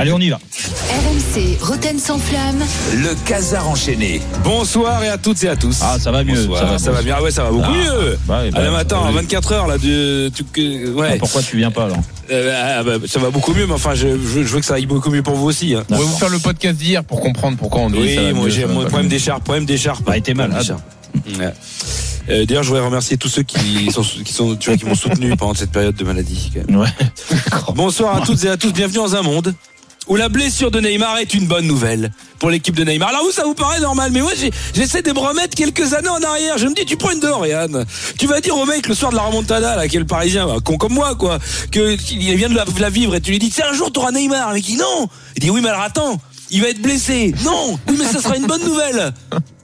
Allez, on y va. RMC, Roten sans flamme. Le casar enchaîné. Bonsoir et à toutes et à tous. Ah, ça va mieux. Bonsoir, Ça va, ça va bien. Ah ouais, ça va beaucoup Ah, mieux. bah oui, bah, ah, mais attends, oui. 24 heures là de. tu- que- Ah, ouais. Pourquoi tu viens pas alors Euh, ah, bah, ça va beaucoup mieux, mais enfin, je, je- je veux que ça aille beaucoup mieux pour vous aussi. hein. On va vous faire le podcast d'hier pour comprendre pourquoi on dit Oui, ça va moi j'ai mon problème d'écharpe, problème d'écharpe. Bah, été. Ouais. Euh, D'ailleurs, je voudrais remercier tous ceux qui sont, qui sont, tu vois, qui m'ont soutenu pendant cette période de maladie. quand même. Ouais. Bonsoir à toutes et à tous, bienvenue dans un monde où la blessure de Neymar est une bonne nouvelle pour l'équipe de Neymar. Alors vous, ça vous paraît normal, mais moi j'essaie de me remettre quelques années en arrière. Je me dis, tu prends une Dorian, tu vas dire au mec le soir de la remontada, là, qui est le Parisien, bah, con comme moi, quoi, que il vient de la, de la vivre et tu lui dis, c'est un jour t'auras Neymar, mais qui non Il dit oui, mais alors attends, il va être blessé. Non, oui, mais ça sera une bonne nouvelle.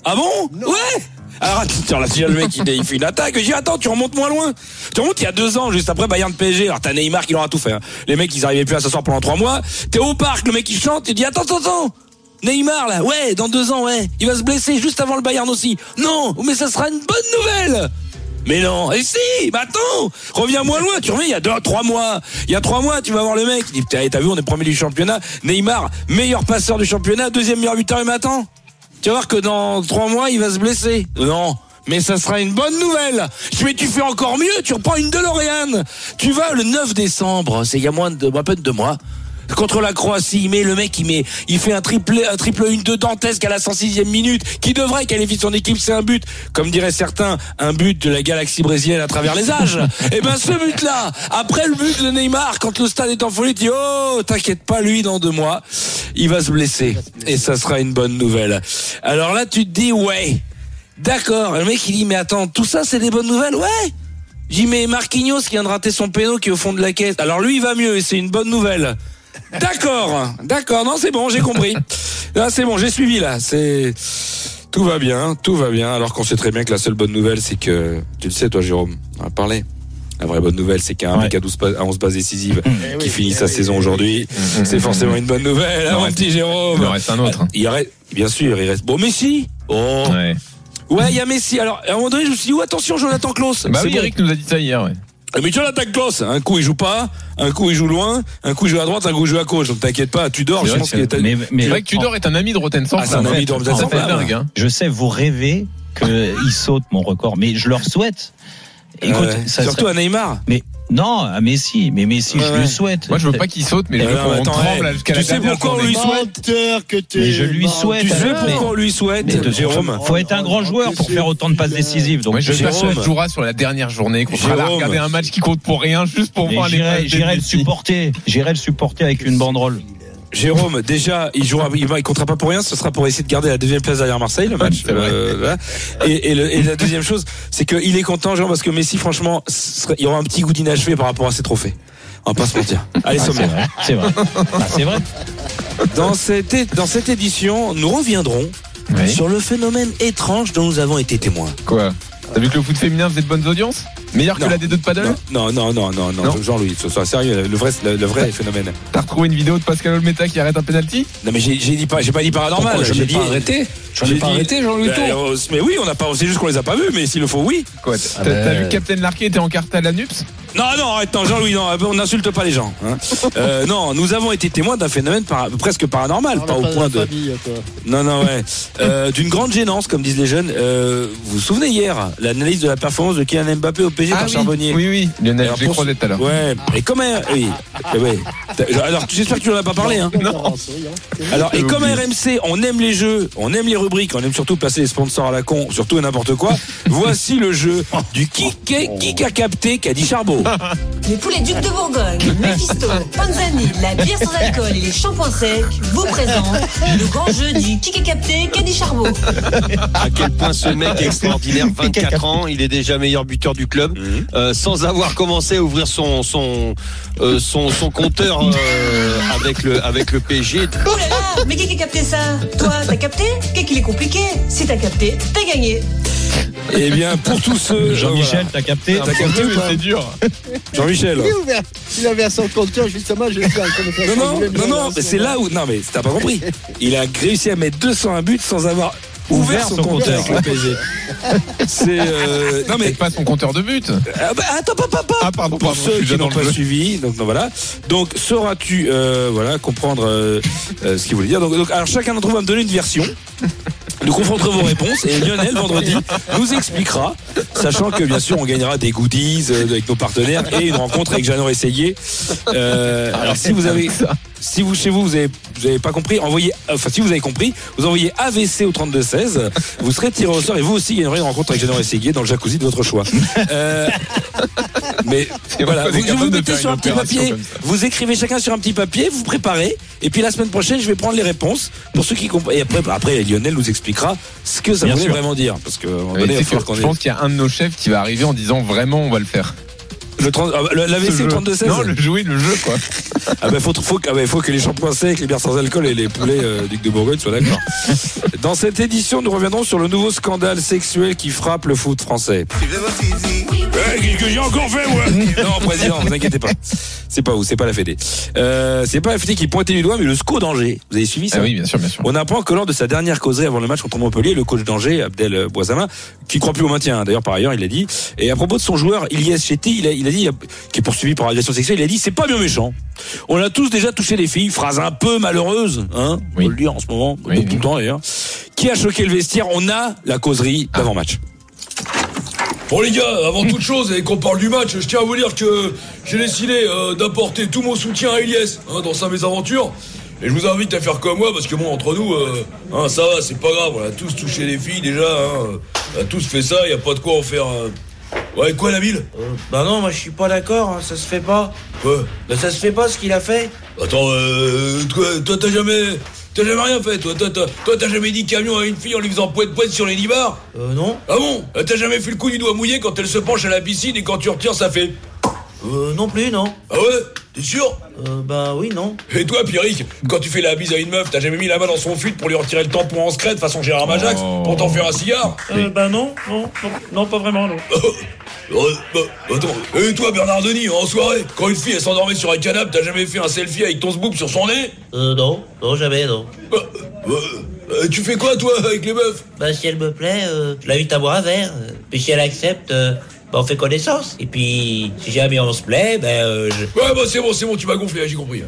Ah bon? Ouais Alors là, déjà le mec il, il fait une attaque. Je dis attends, tu remontes moins loin. Tu remontes il y a deux ans, juste après Bayern de PSG. Alors t'as Neymar qui leur a tout fait. hein. Les mecs ils arrivaient plus à s'asseoir pendant trois mois. T'es au parc, le mec il chante, tu dis attends, attends, attends. Neymar là, ouais, dans deux ans, ouais, il va se blesser juste avant le Bayern aussi. Non, mais ça sera une bonne nouvelle. Mais non, et si, bah attends, reviens moins loin, tu reviens il y a deux, trois mois. Il y a trois mois, tu vas voir le mec, il dit, t'as vu, on est premier du championnat. Neymar, meilleur passeur du championnat, deuxième meilleur buteur, mais attends. Tu vas voir que dans trois mois, il va se blesser. Non. Mais ça sera une bonne nouvelle. Mais tu fais encore mieux, tu reprends une DeLorean. Tu vas le 9 décembre, c'est il y a moins de, à peine deux mois. Contre la Croatie, il met le mec, il met, il fait un triple, un triple une de dantesque à la 106e minute, qui devrait qualifier son équipe, c'est un but, comme diraient certains, un but de la galaxie brésilienne à travers les âges. (laughs) Et ben ce but-là, après le but de Neymar, quand le stade est en folie, tu dis oh, t'inquiète pas, lui dans deux mois, il va se blesser, et ça sera une bonne nouvelle. Alors là, tu te dis ouais, d'accord. Le mec il dit mais attends, tout ça c'est des bonnes nouvelles, ouais. J'y mets Marquinhos qui vient de rater son péno qui est au fond de la caisse. Alors lui il va mieux et c'est une bonne nouvelle. D'accord, d'accord, non c'est bon, j'ai compris. Là c'est bon, j'ai suivi là. C'est tout va bien, tout va bien. Alors qu'on sait très bien que la seule bonne nouvelle c'est que tu le sais toi Jérôme, on a parlé. La vraie bonne nouvelle, c'est qu'un mec à 12 pas- à 11 bases décisives qui finit sa saison aujourd'hui, c'est forcément une bonne nouvelle, hein, mon petit Jérôme. Il en reste un autre. hein. Il reste, bien sûr, il reste. Bon, Messi. Oh. Ouais. Ouais, il y a Messi. Alors, à un moment donné, je me suis dit, oh, attention, Jonathan Klaus. Bah oui, bon. Eric nous a dit ça hier, ouais. Mais Jonathan Klaus, un coup il joue pas, un coup il joue loin, un coup il joue à droite, un coup il joue à gauche. Donc t'inquiète pas, tu dors. C'est Je pense que- qu'il est. mais- mais- C'est vrai que Tudor est un ami de Roten sans Ah, c'est un ami de flamme. dingue, hein. Je sais, vous rêvez qu'il saute mon record, mais je leur souhaite. Écoute, Euh, ça surtout serait- à Neymar. Mais non, à Messi, mais Messi, je Ouais. lui souhaite. Moi, je veux pas qu'il saute, mais je veux qu'on tremble jusqu'à tu la sais dernière pourquoi on lui souhaite que. Mais je lui souhaite. Tu sais pourquoi on lui souhaite, Mais de- Jérôme faut être un grand joueur pour faire autant de passes décisives. Donc je Jérôme. jouera sur la dernière journée, qu'on sera là à Jérôme. regarder un match qui compte pour rien, juste pour Mais voir les j'irai le supporter. J'irai le supporter avec une banderole. Jérôme, déjà, il jouera, il, il comptera pas pour rien. Ce sera pour essayer de garder la deuxième place derrière Marseille, le match. Euh, et, et le- et la deuxième chose, c'est qu'il est content, Jérôme, parce que Messi, franchement, serait- il y aura un petit goût d'inachevé par rapport à ses trophées. On va pas se mentir. (laughs) Allez, Ah, c'est vrai. C'est vrai. Ah, vrai. Dans cette, é- dans cette édition, nous reviendrons Oui. sur le phénomène étrange dont nous avons été témoins. Quoi? T'as vu que le foot féminin faisait de bonnes audiences Meilleur que la D2 de paddle Non, non, non, non, non, Non. Jean-Louis, ce soit sérieux, le vrai, le, le vrai phénomène. T'as retrouvé une vidéo de Pascal Olmeta qui arrête un penalty Non, mais j'ai dit pas, j'ai pas dit paranormal. J'ai ai dit. pas arrêté J'en j'ai ai pas dit- arrêté, Jean-Louis Ben, Tour. euh, Mais oui, on n'a pas, c'est juste qu'on les a pas vus, mais s'il le faut, oui. Quoi Ah T'as ben- t'as vu que Captain Larquet était en carte à la NUPS Non, non, arrête, non, Jean-Louis, non, on n'insulte pas les gens. hein. (laughs) Euh, non, nous avons été témoins d'un phénomène para- presque paranormal, pas au pas point de famille. Non, non, ouais. Euh, D'une grande gênance, comme disent les jeunes. Euh, vous vous souvenez hier, l'analyse de la performance de Kylian Mbappé au PSG par Ah oui, Charbonnier oui, oui. Lionel, Alors, je l'ai pour- croisé tout à l'heure. Ouais, et comme un- oui, Eh ouais. Alors j'espère que tu n'en as pas parlé. Hein. Alors et comme. RMC, on aime les jeux, on aime les rubriques, on aime surtout placer les sponsors à la con, surtout et n'importe quoi. (laughs) Voici le jeu du qui, qui, qui a capté qu'a dit Charbot. (laughs) Les poulets Duc de Bourgogne, Mephisto, Panzani, la bière sans alcool et les shampoings secs vous présentent le grand jeu du qui est capté, Caddy Charbot. à quel point ce mec est extraordinaire, 24 ans, il est déjà meilleur buteur du club, euh, sans avoir commencé à ouvrir son son euh, son, son compteur euh, avec le avec le PSG. Oh là là, mais qui a capté ça Toi, t'as capté? Qu'est-ce qu'il est compliqué? Si t'as capté, t'as gagné. Eh bien pour tous ceux. Jean-Michel, t'as capté T'as capté ou pas C'est dur. Jean-Michel. Il est ouvert. Il avait à son compteur, justement, je suis en train de faire Non, non, non, non, mais c'est là où. Non, mais t'as pas compris. Il a réussi à mettre 201 buts sans avoir ouvert son compteur avec le PSG. C'est. euh, Non, mais C'est pas son compteur de but. Ah bah, attends, pas, pas, pas. Ah, pardon, Pour pardon, ceux qui n'ont pas jeu. suivi, donc, donc voilà. Donc sauras-tu euh, voilà comprendre euh, euh, ce qu'il voulait dire. Donc, donc, alors chacun d'entre vous va me donner une version. Nous confronterons vos réponses et Lionel vendredi nous expliquera, sachant que bien sûr on gagnera des goodies euh, avec nos partenaires et une rencontre avec Jeannot Essayé. Euh, alors si vous avez, si vous chez vous vous avez, vous avez pas compris, envoyez, enfin si vous avez compris, vous envoyez AVC au 32 16. Vous serez tiré au sort et vous aussi gagnerez une rencontre avec Jeannot Essayé dans le jacuzzi de votre choix. Euh, (laughs) mais voilà, pas vous, vous mettez sur un petit papier, vous écrivez chacun sur un petit papier, vous préparez, et puis la semaine prochaine, je vais prendre les réponses pour ceux qui comprennent. Et après, après, Lionel nous expliquera ce que ça Bien voulait sûr. vraiment dire, parce que à un donné, il va c'est que falloir qu'on je ait- pense qu'il y a un de nos chefs qui va arriver en disant vraiment on va le faire. Le 30 ah, le- L'AVC jeu. 32-16 Non, le jeu, le jeu, quoi. (laughs) Ah bah faut, faut, ah bah, faut que les shampoings secs, les bières sans alcool et les poulets euh, Duc de Bourgogne soient d'accord. (laughs) Dans cette édition, nous reviendrons sur le nouveau scandale sexuel qui frappe le foot français. Eh, Qu'est-ce que j'ai encore fait, moi (laughs) Non, président, vous inquiétez pas. C'est pas vous, c'est pas la Fédé. Euh, c'est pas la Fédé qui pointait du doigt, mais le SCO d'Angers. Vous avez suivi ça Ah oui, bien sûr, bien sûr. On apprend que lors de sa dernière causerie avant le match contre Montpellier, le coach d'Angers, Abdel Boisama, qui croit plus au maintien, d'ailleurs par ailleurs, il l'a dit. Et à propos de son joueur, Ilyes Chetty, il a, il a dit, qui est poursuivi pour agression sexuelle, il a dit, c'est pas bien méchant. On a tous déjà touché les filles, phrase un peu malheureuse, hein, on peut le dire en ce moment, tout le temps d'ailleurs. Qui a choqué le vestiaire? On a la causerie d'avant-match. Bon les gars, avant toute chose et qu'on parle du match, je tiens à vous dire que j'ai décidé euh, d'apporter tout mon soutien à Elias hein, dans sa mésaventure. Et je vous invite à faire comme moi parce que bon entre nous, euh, hein, ça va, c'est pas grave, on a tous touché les filles déjà, hein, on a tous fait ça, y a pas de quoi en faire. euh. Ouais quoi la ville Bah non, moi je suis pas d'accord, hein, ça se fait pas. Quoi Bah ça se fait pas ce qu'il a fait. Attends, euh, toi toi, t'as jamais, t'as jamais rien fait, toi toi t'as, toi t'as jamais dit camion à une fille en lui faisant poète poète sur les nibards Euh non. Ah bon Euh, T'as jamais fait le coup du doigt mouillé quand elle se penche à la piscine et quand tu retires ça fait Euh non plus, non. Ah ouais T'es sûr Euh bah oui, non. Et toi, Pierrick, quand tu fais la bise à une meuf, t'as jamais mis la main dans son fut pour lui retirer le tampon en secrète façon Gérard Majax pour t'en faire un cigare Euh bah non, non, non, non, pas vraiment, non. Euh, (laughs) bah, Attends, et toi, Bernard Denis, en soirée, quand une fille elle s'endormait sur un canapé, t'as jamais fait un selfie avec ton zboob sur son nez? Euh non, non, jamais, non. Euh, Tu fais quoi, toi, avec les meufs? Bah si elle me plaît, euh, je l'invite à boire un verre. euh, Puis si elle accepte, euh, on fait connaissance. Et puis si jamais on se plaît, ben euh, je... Ouais, bah c'est bon, c'est bon, tu m'as gonflé, j'ai compris.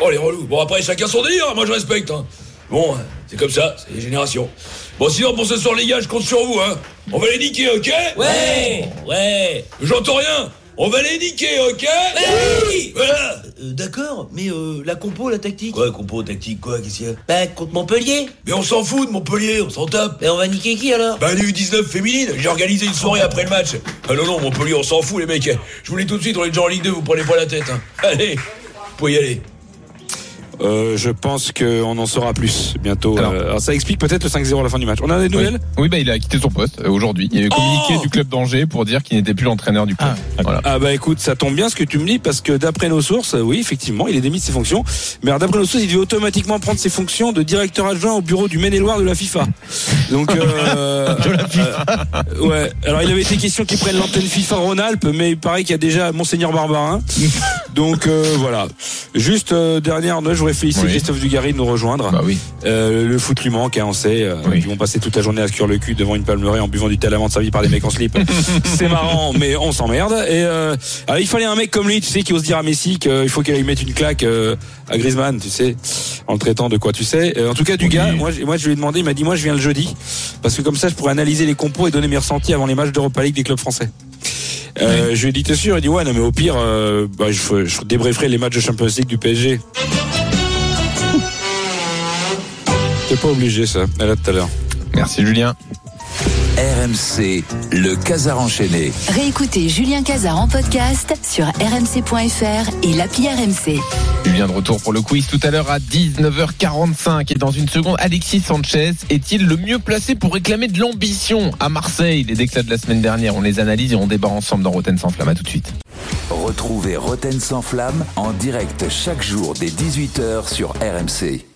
Oh, les relous. Bon, après, chacun son délire, moi je respecte. Hein. Bon, c'est comme ça, c'est les générations. Bon, sinon, pour ce soir, les gars, je compte sur vous, hein. On va les niquer, ok? Ouais Ouais J'entends rien On va les niquer, ok Oui Voilà Euh, D'accord, mais euh, la compo, la tactique? Quoi, compo, tactique, quoi, qu'est-ce qu'il y a? Bah contre Montpellier Mais on s'en fout de Montpellier, on s'en tape Mais on va niquer qui alors? Bah, les U19 féminines, j'ai organisé une soirée après le match. Ah non, non, Montpellier, on s'en fout, les mecs. Je vous dis tout de suite, on est déjà en Ligue 2, vous prenez pas la tête, hein. Allez, vous pouvez y aller. Euh, je pense qu'on en saura plus bientôt. Alors, alors ça explique peut-être le 5-0 à la fin du match. On a des nouvelles? Oui, bah il a quitté son poste euh, aujourd'hui. Il y a eu communiqué du club d'Angers pour dire qu'il n'était plus l'entraîneur du club. Voilà. Ah bah écoute, ça tombe bien ce que tu me dis parce que d'après nos sources, euh, oui effectivement, il est démis de ses fonctions. Mais d'après nos sources, il devait automatiquement prendre ses fonctions de directeur adjoint au bureau du Maine-et-Loire de la FIFA. Donc euh, (laughs) de la FIFA. ouais. Alors il avait été question qu'il prenne l'antenne FIFA Rhône-Alpes, mais il paraît qu'il y a déjà Monseigneur Barbarin. (laughs) Donc euh, voilà. Juste euh, dernière note, je voudrais féliciter Oui. Christophe Dugarry de nous rejoindre. Bah oui. Euh, le foot lui manque, hein, on sait. Euh, Ils vont passer toute la journée à se cuire le cul devant une palmeraie en buvant du thé à la menthe servi par des mecs en slip. (laughs) C'est marrant, mais on s'emmerde. Et euh, alors, il fallait un mec comme lui, tu sais, qui ose dire à Messi qu'il faut qu'il aille mettre une claque euh, à Griezmann, tu sais, en le traitant de quoi tu sais. En tout cas, du gars, moi, je- moi je lui ai demandé, il m'a dit, moi je viens le jeudi, parce que comme ça, je pourrais analyser les compos et donner mes ressentis avant les matchs d'Europa League des clubs français. Euh, Je lui ai dit, t'es sûr? Il dit, ouais, non, mais au pire, euh, bah, je, je débrieferai les matchs de Champions League du PSG. T'es pas obligé, ça. Elle là tout à l'heure. Merci, Julien. RMC, le casar enchaîné. Réécoutez Julien Cazard en podcast sur rmc.fr et l'appli RMC. Julien de retour pour le quiz tout à l'heure à 19h45 et dans une seconde Alexis Sanchez est-il le mieux placé pour réclamer de l'ambition à Marseille? Les déclats de la semaine dernière, on les analyse et on débat ensemble dans Roten sans flamme. À tout de suite. Retrouvez Roten sans flamme en direct chaque jour dès 18h sur RMC.